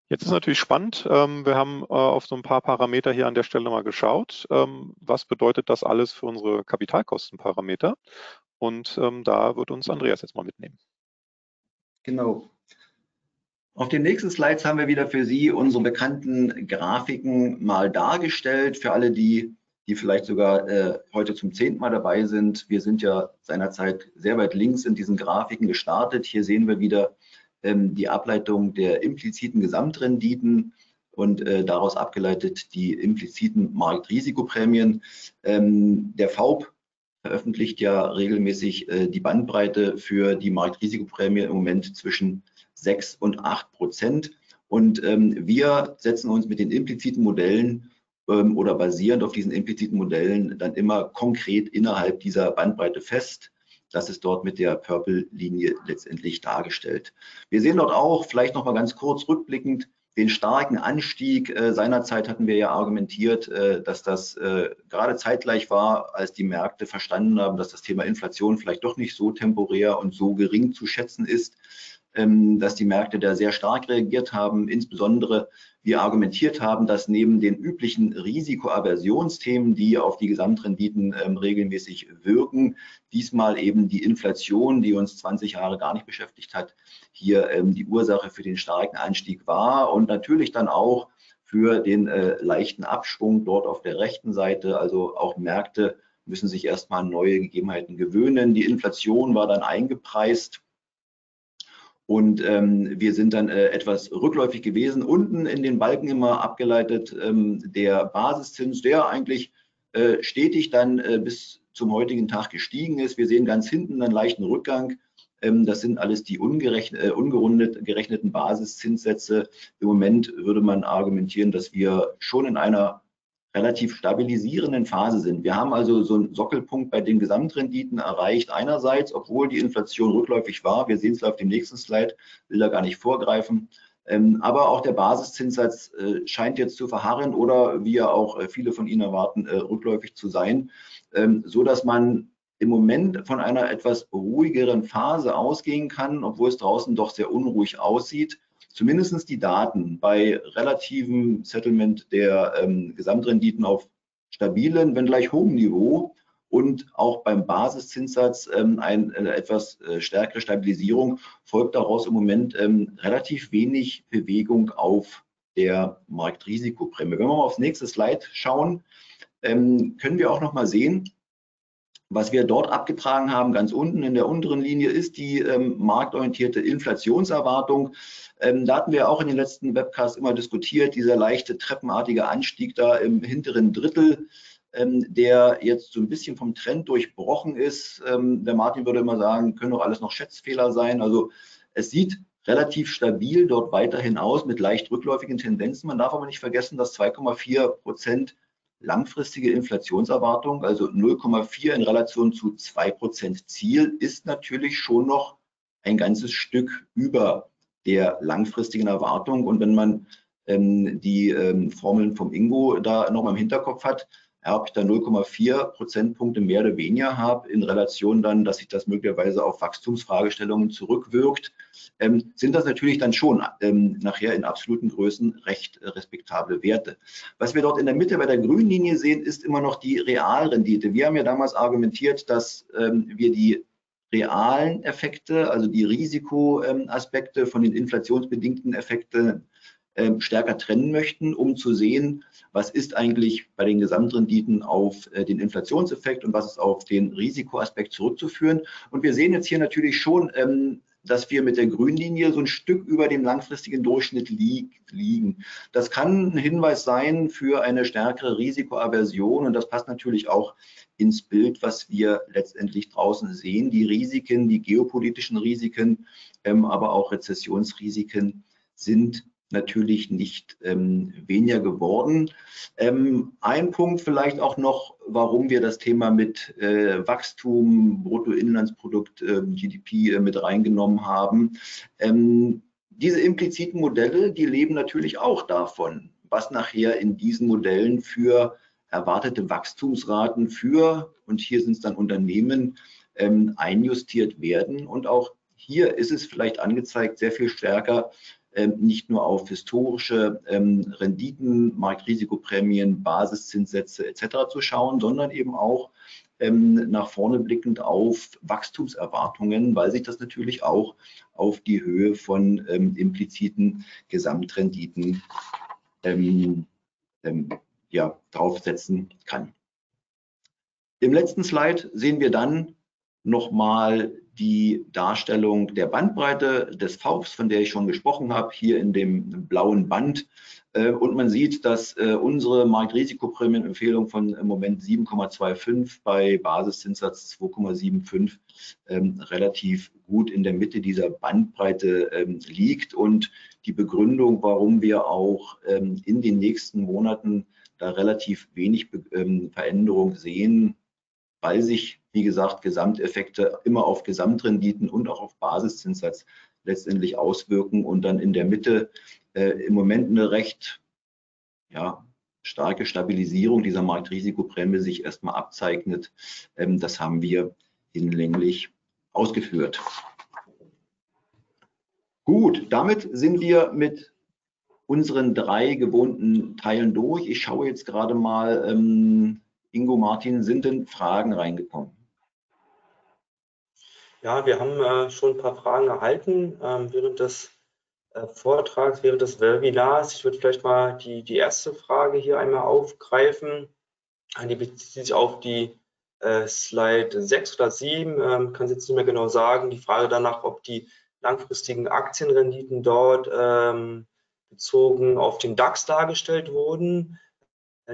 Speaker 2: Jetzt ist natürlich spannend. Ähm, wir haben äh, auf so ein paar Parameter hier an der Stelle mal geschaut. Ähm, was bedeutet das alles für unsere Kapitalkostenparameter? Und ähm, da wird uns Andreas jetzt mal mitnehmen.
Speaker 1: Genau. Auf den nächsten Slides haben wir wieder für Sie unsere bekannten Grafiken mal dargestellt. Für alle, die, die vielleicht sogar äh, heute zum zehnten Mal dabei sind. Wir sind ja seinerzeit sehr weit links in diesen Grafiken gestartet. Hier sehen wir wieder ähm, die Ableitung der impliziten Gesamtrenditen und äh, daraus abgeleitet die impliziten Marktrisikoprämien. Ähm, der VAUB veröffentlicht ja regelmäßig äh, die Bandbreite für die Marktrisikoprämie im Moment zwischen 6 und 8 Prozent. Und ähm, wir setzen uns mit den impliziten Modellen ähm, oder basierend auf diesen impliziten Modellen dann immer konkret innerhalb dieser Bandbreite fest. Das ist dort mit der Purple-Linie letztendlich dargestellt. Wir sehen dort auch, vielleicht noch mal ganz kurz rückblickend, den starken Anstieg. Äh, seinerzeit hatten wir ja argumentiert, äh, dass das äh, gerade zeitgleich war, als die Märkte verstanden haben, dass das Thema Inflation vielleicht doch nicht so temporär und so gering zu schätzen ist. Ähm, dass die Märkte da sehr stark reagiert haben. Insbesondere wir argumentiert haben, dass neben den üblichen Risikoaversionsthemen, die auf die Gesamtrenditen ähm, regelmäßig wirken, diesmal eben die Inflation, die uns 20 Jahre gar nicht beschäftigt hat, hier ähm, die Ursache für den starken Anstieg war und natürlich dann auch für den äh, leichten Abschwung dort auf der rechten Seite. Also auch Märkte müssen sich erstmal an neue Gegebenheiten gewöhnen. Die Inflation war dann eingepreist und ähm, wir sind dann äh, etwas rückläufig gewesen. Unten in den Balken immer abgeleitet ähm, der Basiszins, der eigentlich äh, stetig dann äh, bis zum heutigen Tag gestiegen ist. Wir sehen ganz hinten einen leichten Rückgang. Ähm, das sind alles die äh, ungerundet gerechneten Basiszinssätze. Im Moment würde man argumentieren, dass wir schon in einer relativ stabilisierenden Phase sind. Wir haben also so einen Sockelpunkt bei den Gesamtrenditen erreicht. Einerseits, obwohl die Inflation rückläufig war, wir sehen es auf dem nächsten Slide, will da gar nicht vorgreifen. Ähm, aber auch der Basiszinssatz äh, scheint jetzt zu verharren oder wie ja auch äh, viele von Ihnen erwarten, äh, rückläufig zu sein, ähm, so dass man im Moment von einer etwas ruhigeren Phase ausgehen kann, obwohl es draußen doch sehr unruhig aussieht. Zumindest die Daten bei relativem Settlement der ähm, Gesamtrenditen auf stabilen, wenn gleich hohem Niveau und auch beim Basiszinssatz ähm, eine äh, etwas äh, stärkere Stabilisierung folgt daraus im Moment ähm, relativ wenig Bewegung auf der Marktrisikoprämie. Wenn wir mal aufs nächste Slide schauen, ähm, können wir auch noch mal sehen, was wir dort abgetragen haben, ganz unten in der unteren Linie, ist die ähm, marktorientierte Inflationserwartung. Ähm, da hatten wir auch in den letzten Webcasts immer diskutiert, dieser leichte treppenartige Anstieg da im hinteren Drittel ähm, der jetzt so ein bisschen vom Trend durchbrochen ist. Ähm, der Martin würde immer sagen, können doch alles noch Schätzfehler sein. Also es sieht relativ stabil dort weiterhin aus mit leicht rückläufigen Tendenzen. Man darf aber nicht vergessen, dass 2,4 Prozent langfristige Inflationserwartung, also 0,4 in Relation zu 2 Prozent Ziel, ist natürlich schon noch ein ganzes Stück über der langfristigen Erwartung. Und wenn man ähm, die ähm, Formeln vom Ingo da noch mal im Hinterkopf hat, ja, ob ich da 0,4 Prozentpunkte mehr oder weniger habe, in Relation dann, dass sich das möglicherweise auf Wachstumsfragestellungen zurückwirkt, ähm, sind das natürlich dann schon ähm, nachher in absoluten Größen recht äh, respektable Werte. Was wir dort in der Mitte bei der grünen Linie sehen, ist immer noch die Realrendite. Wir haben ja damals argumentiert, dass ähm, wir die realen Effekte, also die Risikoaspekte von den inflationsbedingten Effekten ähm, stärker trennen möchten, um zu sehen, was ist eigentlich bei den Gesamtrenditen auf äh, den Inflationseffekt und was ist auf den Risikoaspekt zurückzuführen. Und wir sehen jetzt hier natürlich schon, ähm, dass wir mit der Grünlinie so ein Stück über dem langfristigen Durchschnitt liegen. Das kann ein Hinweis sein für eine stärkere Risikoaversion und das passt natürlich auch ins Bild, was wir letztendlich draußen sehen. Die Risiken, die geopolitischen Risiken, ähm, aber auch Rezessionsrisiken sind natürlich nicht ähm, weniger geworden. Ähm, ein Punkt vielleicht auch noch, warum wir das Thema mit äh, Wachstum, Bruttoinlandsprodukt, äh, GDP äh, mit reingenommen haben. Ähm, diese impliziten Modelle, die leben natürlich auch davon, was nachher in diesen Modellen für erwartete Wachstumsraten für, und hier sind es dann Unternehmen, ähm, einjustiert werden. Und auch hier ist es vielleicht angezeigt, sehr viel stärker nicht nur auf historische ähm, Renditen, Marktrisikoprämien, Basiszinssätze etc. zu schauen, sondern eben auch ähm, nach vorne blickend auf Wachstumserwartungen, weil sich das natürlich auch auf die Höhe von impliziten Gesamtrenditen ja, draufsetzen kann. Im letzten Slide sehen wir dann nochmal die Darstellung der Bandbreite des VFs, von der ich schon gesprochen habe, hier in dem blauen Band. Äh, und man sieht, dass äh, unsere Marktrisikoprämienempfehlung von im Moment 7,25 bei Basiszinssatz 2,75 ähm, relativ gut in der Mitte dieser Bandbreite ähm, liegt. Und die Begründung, warum wir auch ähm, in den nächsten Monaten da relativ wenig Veränderung sehen, weil sich, wie gesagt, Gesamteffekte immer auf Gesamtrenditen und auch auf Basiszinssatz letztendlich auswirken und dann in der Mitte äh, im Moment eine recht ja, starke Stabilisierung dieser Marktrisikoprämie sich erstmal abzeichnet. Ähm, das haben wir hinlänglich ausgeführt. Gut, damit sind wir mit unseren drei gewohnten Teilen durch. Ich schaue jetzt gerade mal, ähm, Ingo Martin, sind denn Fragen reingekommen?
Speaker 3: Ja, wir haben äh, schon ein paar Fragen erhalten ähm, während des äh, Vortrags, während des Webinars. Ich würde vielleicht mal die, die erste Frage hier einmal aufgreifen. Die bezieht sich auf die äh, Slide 6 oder 7, ähm, kann es jetzt nicht mehr genau sagen. Die Frage danach, ob die langfristigen Aktienrenditen dort ähm, bezogen auf den DAX dargestellt wurden.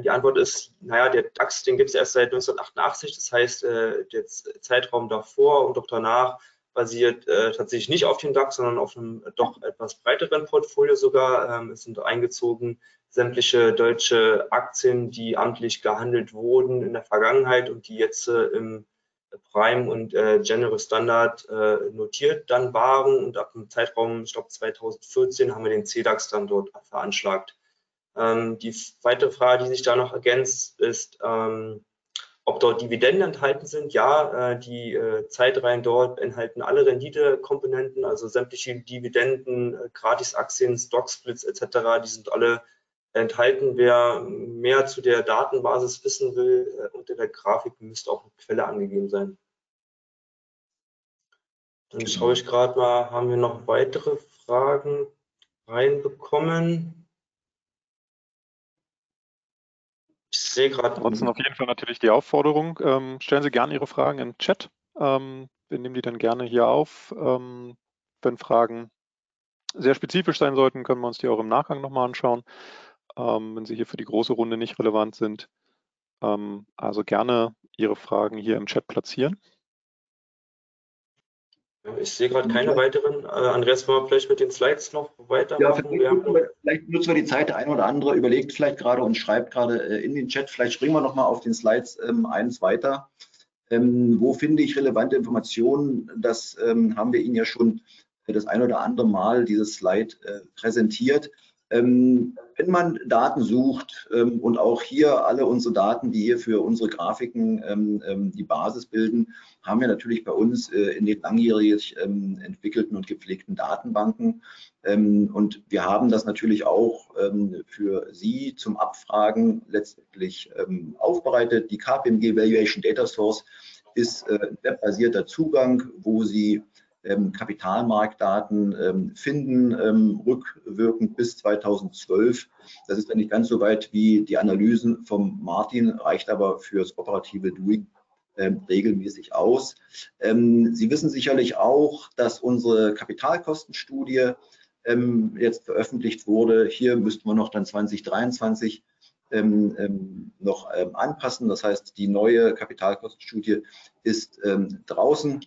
Speaker 3: Die Antwort ist, naja, der DAX, den gibt es erst seit 1988, das heißt, äh, der Zeitraum davor und auch danach basiert äh, tatsächlich nicht auf dem DAX, sondern auf einem doch etwas breiteren Portfolio sogar. Ähm, es sind eingezogen sämtliche deutsche Aktien, die amtlich gehandelt wurden in der Vergangenheit und die jetzt äh, im Prime und General Standard notiert dann waren. Und ab dem Zeitraum, ich glaube 2014, haben wir den CDAX dann dort veranschlagt. Ähm, die weitere Frage, die sich da noch ergänzt, ist, ähm, ob dort Dividenden enthalten sind. Ja, äh, die äh, Zeitreihen dort enthalten alle Renditekomponenten, also sämtliche Dividenden, äh, Gratisaktien, Stocksplits etc. Die sind alle enthalten. Wer mehr zu der Datenbasis wissen will, äh, unter der Grafik müsste auch eine Quelle angegeben sein. Dann schaue ich gerade mal, haben wir noch weitere Fragen reinbekommen?
Speaker 2: Ich sehe gerade. Ansonsten auf jeden Fall natürlich die Aufforderung. Ähm, stellen Sie gerne Ihre Fragen im Chat. Ähm, wir nehmen die dann gerne hier auf. Ähm, wenn Fragen sehr spezifisch sein sollten, können wir uns die auch im Nachgang nochmal anschauen, ähm, wenn sie hier für die große Runde nicht relevant sind. Ähm, also gerne Ihre Fragen hier im Chat platzieren.
Speaker 3: Ich sehe gerade keine weiteren. Äh, Andreas, wollen wir vielleicht mit den Slides noch weitermachen?
Speaker 1: Ja, vielleicht, vielleicht nutzen wir die Zeit, der eine oder andere überlegt vielleicht gerade und schreibt gerade äh, in den Chat. Vielleicht springen wir noch mal auf den Slides ähm, eins weiter. Ähm, wo finde ich relevante Informationen? Das ähm, haben wir Ihnen ja schon das ein oder andere Mal dieses Slide äh, präsentiert. Ähm, wenn man Daten sucht ähm, und auch hier alle unsere Daten, die hier für unsere Grafiken ähm, ähm die Basis bilden, haben wir natürlich bei uns äh, in den langjährig ähm, entwickelten und gepflegten Datenbanken. Ähm, und wir haben das natürlich auch für Sie zum Abfragen letztendlich aufbereitet. Die KPMG Valuation Data Source ist äh, webbasierter Zugang, wo Sie Kapitalmarktdaten ähm, finden, ähm, rückwirkend bis 2012. Das ist dann nicht ganz so weit wie die Analysen vom Martin, reicht aber fürs operative Doing ähm, regelmäßig aus. Ähm, Sie wissen sicherlich auch, dass unsere Kapitalkostenstudie ähm, jetzt veröffentlicht wurde. Hier müssten wir noch dann 2023 ähm, ähm, noch ähm, anpassen. Das heißt, die neue Kapitalkostenstudie ist draußen.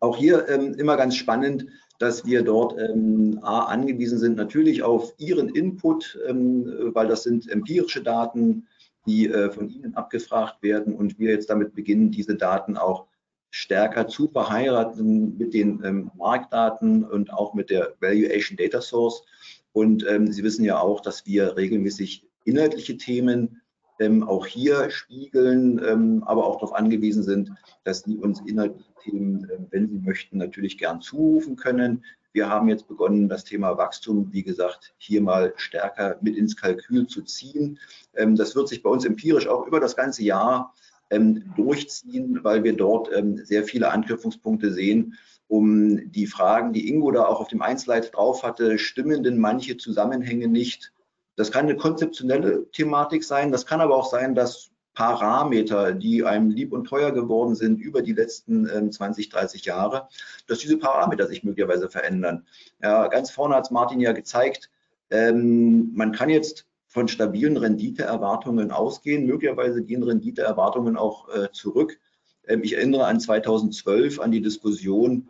Speaker 1: Auch hier ähm, immer ganz spannend, dass wir dort ähm, A, angewiesen sind natürlich auf Ihren Input, ähm, weil das sind empirische Daten, die äh, von Ihnen abgefragt werden und wir jetzt damit beginnen, diese Daten auch stärker zu verheiraten mit den ähm, Marktdaten und auch mit der Valuation Data Source. Und ähm, Sie wissen ja auch, dass wir regelmäßig inhaltliche Themen ähm, auch hier spiegeln, ähm, aber auch darauf angewiesen sind, dass Sie uns inhaltliche Themen, äh, wenn Sie möchten, natürlich gern zurufen können. Wir haben jetzt begonnen, das Thema Wachstum, wie gesagt, hier mal stärker mit ins Kalkül zu ziehen. Ähm, das wird sich bei uns empirisch auch über das ganze Jahr ähm, durchziehen, weil wir dort ähm, sehr viele Anknüpfungspunkte sehen, um die Fragen, die Ingo da auch auf dem Einslide drauf hatte, stimmen denn manche Zusammenhänge nicht? Das kann eine konzeptionelle Thematik sein. Das kann aber auch sein, dass Parameter, die einem lieb und teuer geworden sind über die letzten äh, 20, 30 Jahre, dass diese Parameter sich möglicherweise verändern. Ja, ganz vorne hat es Martin ja gezeigt, ähm, man kann jetzt von stabilen Renditeerwartungen ausgehen. Möglicherweise gehen Renditeerwartungen auch äh, zurück. Ähm, ich erinnere an 2012, an die Diskussion, ähm,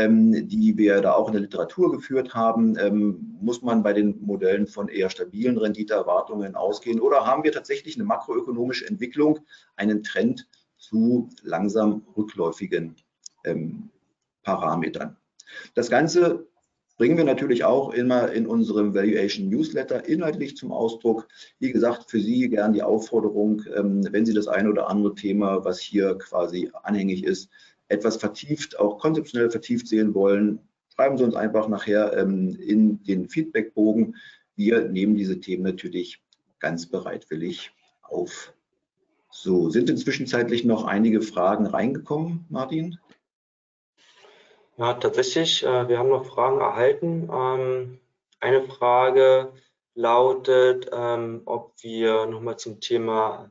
Speaker 1: die wir da auch in der Literatur geführt haben, ähm, muss man bei den Modellen von eher stabilen Renditeerwartungen ausgehen oder haben wir tatsächlich eine makroökonomische Entwicklung, einen Trend zu langsam rückläufigen ähm, Parametern. Das Ganze bringen wir natürlich auch immer in unserem Valuation Newsletter inhaltlich zum Ausdruck. Wie gesagt, für Sie gern die Aufforderung, wenn Sie das eine oder andere Thema, was hier quasi anhängig ist, etwas vertieft, auch konzeptionell vertieft sehen wollen, schreiben Sie uns einfach nachher ähm, in den Feedbackbogen. Wir nehmen diese Themen natürlich ganz bereitwillig auf. So, sind inzwischen zeitlich noch einige Fragen reingekommen, Martin?
Speaker 3: Ja, tatsächlich. Äh, wir haben noch Fragen erhalten. Ähm, eine Frage lautet, ähm, ob wir nochmal zum Thema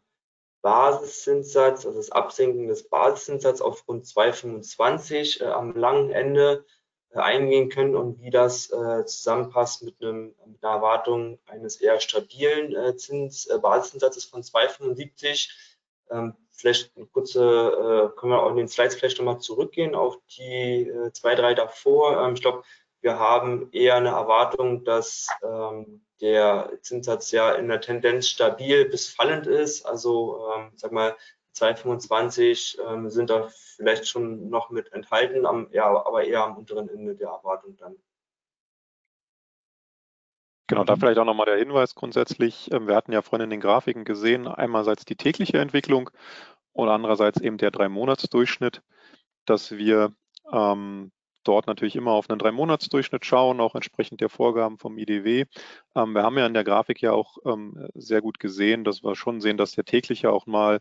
Speaker 3: Basiszinssatz, also das Absenken des Basiszinssatzes auf rund 2,25 äh, am langen Ende äh, eingehen können und wie das äh, zusammenpasst mit, einem, mit einer Erwartung eines eher stabilen äh, Zins, äh, Basiszinssatzes von 2,75. Ähm, vielleicht eine kurze, äh, können wir auch in den Slides vielleicht nochmal zurückgehen auf die äh, zwei, drei davor. Ähm, ich glaube, wir haben eher eine Erwartung, dass ähm, der Zinssatz ja in der Tendenz stabil bis fallend ist. Also ähm, sag mal 2,25 ähm, sind da vielleicht schon noch mit enthalten, am, ja, aber eher am unteren Ende der Erwartung dann.
Speaker 2: Genau, da vielleicht auch nochmal der Hinweis grundsätzlich. Ähm, wir hatten ja vorhin in den Grafiken gesehen, einerseits die tägliche Entwicklung und andererseits eben der Drei-Monats-Durchschnitt, dass wir ähm, dort natürlich immer auf einen Drei-Monats-Durchschnitt schauen, auch entsprechend der Vorgaben vom IDW. Ähm, wir haben ja in der Grafik ja auch ähm, sehr gut gesehen, dass wir schon sehen, dass der tägliche auch mal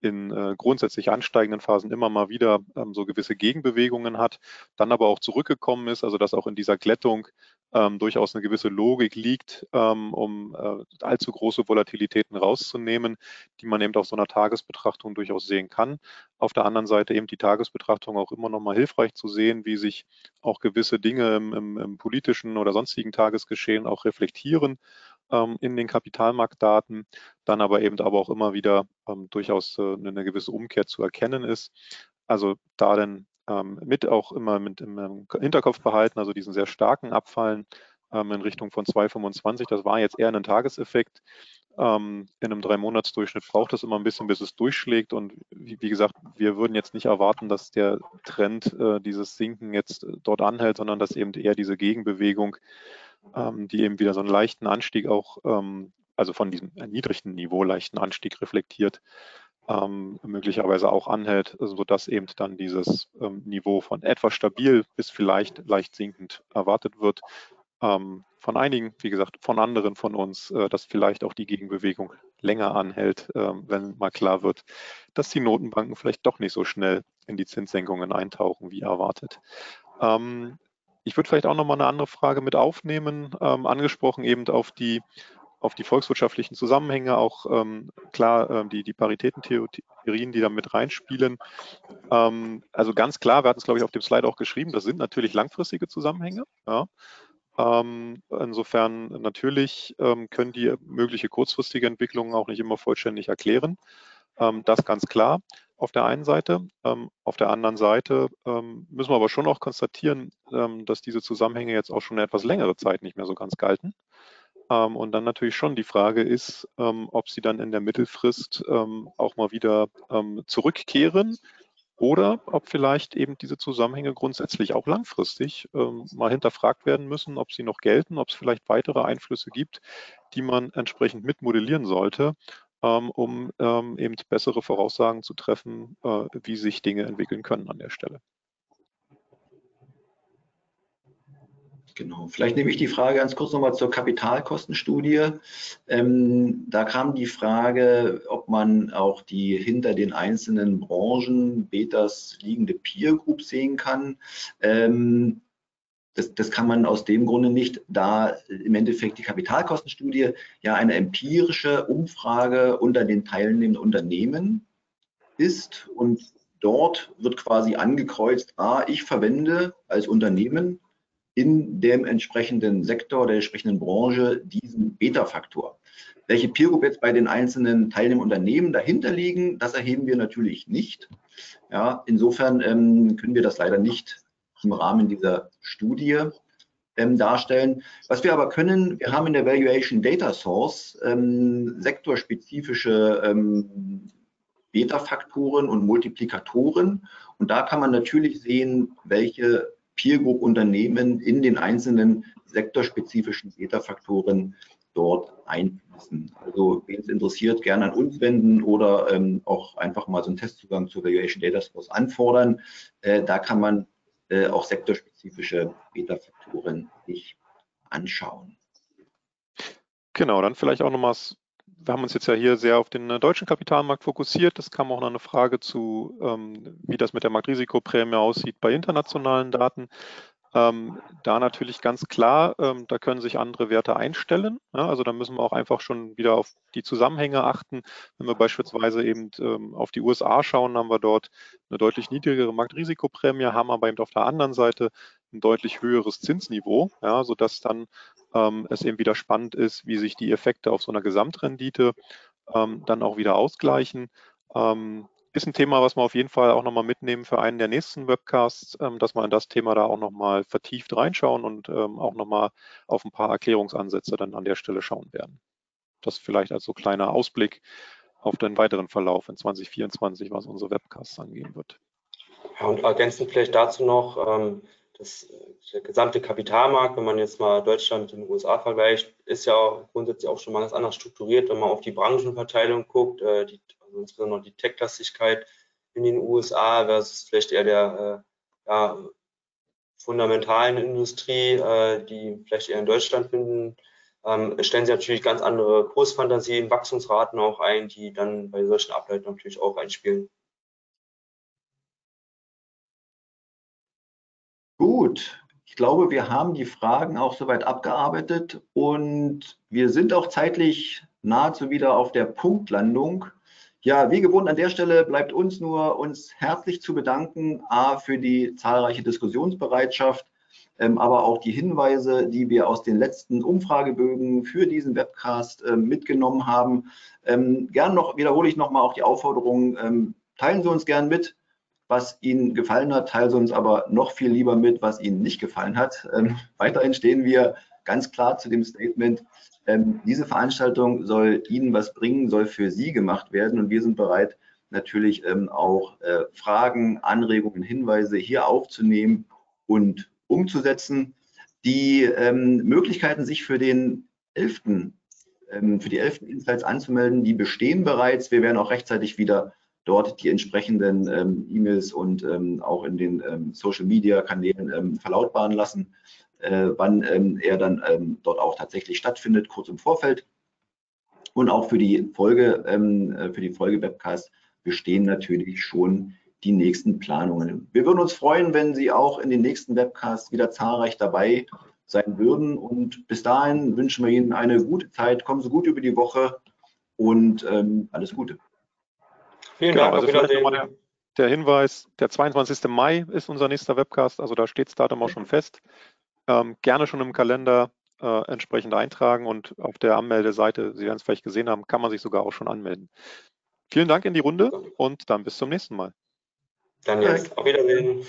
Speaker 2: in äh, grundsätzlich ansteigenden Phasen immer mal wieder ähm, so gewisse Gegenbewegungen hat, dann aber auch zurückgekommen ist, also dass auch in dieser Glättung ähm, durchaus eine gewisse Logik liegt, ähm, um äh, allzu große Volatilitäten rauszunehmen, die man eben auf so einer Tagesbetrachtung durchaus sehen kann. Auf der anderen Seite eben die Tagesbetrachtung auch immer noch mal hilfreich zu sehen, wie sich auch gewisse Dinge im, im, im politischen oder sonstigen Tagesgeschehen auch reflektieren ähm, in den Kapitalmarktdaten, dann aber eben aber auch immer wieder ähm, durchaus äh, eine gewisse Umkehr zu erkennen ist. Also da dann mit auch immer mit im Hinterkopf behalten, also diesen sehr starken Abfallen ähm, in Richtung von 2,25, das war jetzt eher ein Tageseffekt. Ähm, in einem Drei-Monats-Durchschnitt braucht es immer ein bisschen, bis es durchschlägt. Und wie, gesagt, wir würden jetzt nicht erwarten, dass der Trend äh, dieses Sinken jetzt äh, dort anhält, sondern dass eben eher diese Gegenbewegung ähm, die eben wieder so einen leichten Anstieg auch, ähm, also von diesem erniedrigten Niveau leichten Anstieg reflektiert, ähm, möglicherweise auch anhält, sodass eben dann dieses ähm, Niveau von etwas stabil bis vielleicht leicht sinkend erwartet wird. Ähm, von einigen, wie gesagt, von anderen von uns, äh, dass vielleicht auch die Gegenbewegung länger anhält, äh, wenn mal klar wird, dass die Notenbanken vielleicht doch nicht so schnell in die Zinssenkungen eintauchen, wie erwartet. Ähm, ich würde vielleicht auch noch mal eine andere Frage mit aufnehmen, ähm, angesprochen eben auf die auf die volkswirtschaftlichen Zusammenhänge, auch ähm, klar ähm, die, die Paritätentheorien, die da mit reinspielen. Ähm, also ganz klar, wir hatten es, glaube ich, auf dem Slide auch geschrieben, das sind natürlich langfristige Zusammenhänge. Ja. Ähm, insofern natürlich ähm, können die mögliche kurzfristige Entwicklungen auch nicht immer vollständig erklären. Ähm, das ganz klar auf der einen Seite. Auf der anderen Seite müssen wir aber schon auch konstatieren, dass diese Zusammenhänge jetzt auch schon eine etwas längere Zeit nicht mehr so ganz galten. Ähm, und dann natürlich schon die Frage ist, ähm, ob sie dann in der Mittelfrist ähm, auch mal wieder zurückkehren oder ob vielleicht eben diese Zusammenhänge grundsätzlich auch langfristig mal hinterfragt werden müssen, ob sie noch gelten, ob es vielleicht weitere Einflüsse gibt, die man entsprechend mitmodellieren sollte, ähm, um ähm, eben bessere Voraussagen zu treffen, äh, wie sich Dinge entwickeln können an der Stelle.
Speaker 1: Genau. Vielleicht nehme ich die Frage ganz kurz nochmal zur Kapitalkostenstudie. Ähm, da kam die Frage, ob man auch die hinter den einzelnen Branchen Betas liegende Peer Group sehen kann. Ähm, das, das kann man aus dem Grunde nicht, da im Endeffekt die Kapitalkostenstudie ja eine empirische Umfrage unter den teilnehmenden Unternehmen ist und dort wird quasi angekreuzt, ah, ich verwende als Unternehmen in dem entsprechenden Sektor, der entsprechenden Branche diesen Beta-Faktor. Welche Peer Group jetzt bei den einzelnen teilnehmenden Unternehmen dahinter liegen, das erheben wir natürlich nicht. Ja, insofern ähm, können wir das leider nicht im Rahmen dieser Studie ähm, darstellen. Was wir aber können, wir haben in der Valuation Data Source ähm, sektorspezifische ähm, Beta-Faktoren und Multiplikatoren. Und da kann man natürlich sehen, welche Peer Group Unternehmen in den einzelnen sektorspezifischen Beta-Faktoren dort einfließen. Also wen es interessiert, gerne an uns wenden oder ähm, auch einfach mal so einen Testzugang zur Valuation Data Source anfordern. Äh, da kann man äh, auch sektorspezifische Beta-Faktoren sich anschauen.
Speaker 2: Genau, dann vielleicht auch nochmal, wir haben uns jetzt ja hier sehr auf den äh, deutschen Kapitalmarkt fokussiert. Es kam auch noch eine Frage zu, ähm, wie das mit der Marktrisikoprämie aussieht bei internationalen Daten. Ähm, da natürlich ganz klar, ähm, da können sich andere Werte einstellen. Ja, also da müssen wir auch einfach schon wieder auf die Zusammenhänge achten. Wenn wir beispielsweise eben ähm, auf die USA schauen, haben wir dort eine deutlich niedrigere Marktrisikoprämie, haben aber eben auf der anderen Seite ein deutlich höheres Zinsniveau, ja, sodass dann ähm, es eben wieder spannend ist, wie sich die Effekte auf so einer Gesamtrendite ähm, dann auch wieder ausgleichen. Ähm, ist ein Thema, was wir auf jeden Fall auch nochmal mitnehmen für einen der nächsten Webcasts, ähm, dass wir in das Thema da auch nochmal vertieft reinschauen und ähm, auch nochmal auf ein paar Erklärungsansätze dann an der Stelle schauen werden. Das vielleicht als so kleiner Ausblick auf den weiteren Verlauf in 2024, was unsere Webcasts angehen wird.
Speaker 3: Ja, und ergänzend vielleicht dazu noch, ähm, das der gesamte Kapitalmarkt, wenn man jetzt mal Deutschland mit den USA vergleicht, ist ja grundsätzlich auch schon mal ganz anders strukturiert, wenn man auf die Branchenverteilung guckt, äh, die, also insbesondere die Tech-Lastigkeit in den USA versus vielleicht eher der äh, ja, fundamentalen Industrie, äh, die vielleicht eher in Deutschland finden, ähm, stellen sie natürlich ganz andere Kursfantasien, Wachstumsraten auch ein, die dann bei solchen Ableitungen natürlich auch einspielen.
Speaker 1: Gut, ich glaube, wir haben die Fragen auch soweit abgearbeitet und wir sind auch zeitlich nahezu wieder auf der Punktlandung. Ja, wie gewohnt an der Stelle bleibt uns nur, uns herzlich zu bedanken, A, für die zahlreiche Diskussionsbereitschaft, ähm, aber auch die Hinweise, die wir aus den letzten Umfragebögen für diesen Webcast ähm, mitgenommen haben. Ähm, gern noch, wiederhole ich nochmal auch die Aufforderung, ähm, teilen Sie uns gern mit, was Ihnen gefallen hat, teilen Sie uns aber noch viel lieber mit, was Ihnen nicht gefallen hat. Ähm, weiterhin stehen wir ganz klar zu dem Statement, ähm, diese Veranstaltung soll Ihnen was bringen, soll für Sie gemacht werden und wir sind bereit, natürlich ähm, auch äh, Fragen, Anregungen, Hinweise hier aufzunehmen und umzusetzen. Die ähm, Möglichkeiten, sich für den 11. Ähm, für die 11. Insights anzumelden, die bestehen bereits. Wir werden auch rechtzeitig wieder dort die entsprechenden ähm, E-Mails und ähm, auch in den ähm, Social-Media-Kanälen ähm, verlautbaren lassen, äh, wann ähm, er dann ähm, dort auch tatsächlich stattfindet, kurz im Vorfeld. Und auch für die Folge, äh, für die Folge-Webcast bestehen natürlich schon die nächsten Planungen. Wir würden uns freuen, wenn Sie auch in den nächsten Webcasts wieder zahlreich dabei sein würden. Und bis dahin wünschen wir Ihnen eine gute Zeit. Kommen Sie gut über die Woche und alles Gute.
Speaker 2: Vielen genau, Dank. Also vielleicht nochmal der, der, Hinweis, der 22. Mai ist unser nächster Webcast, also da steht das Datum auch schon fest. Ähm, gerne schon im Kalender äh, entsprechend eintragen und auf der Anmeldeseite, Sie werden es vielleicht gesehen haben, kann man sich sogar auch schon anmelden. Vielen Dank in die Runde und dann bis zum nächsten Mal.
Speaker 3: Dann jetzt. Auf Wiedersehen.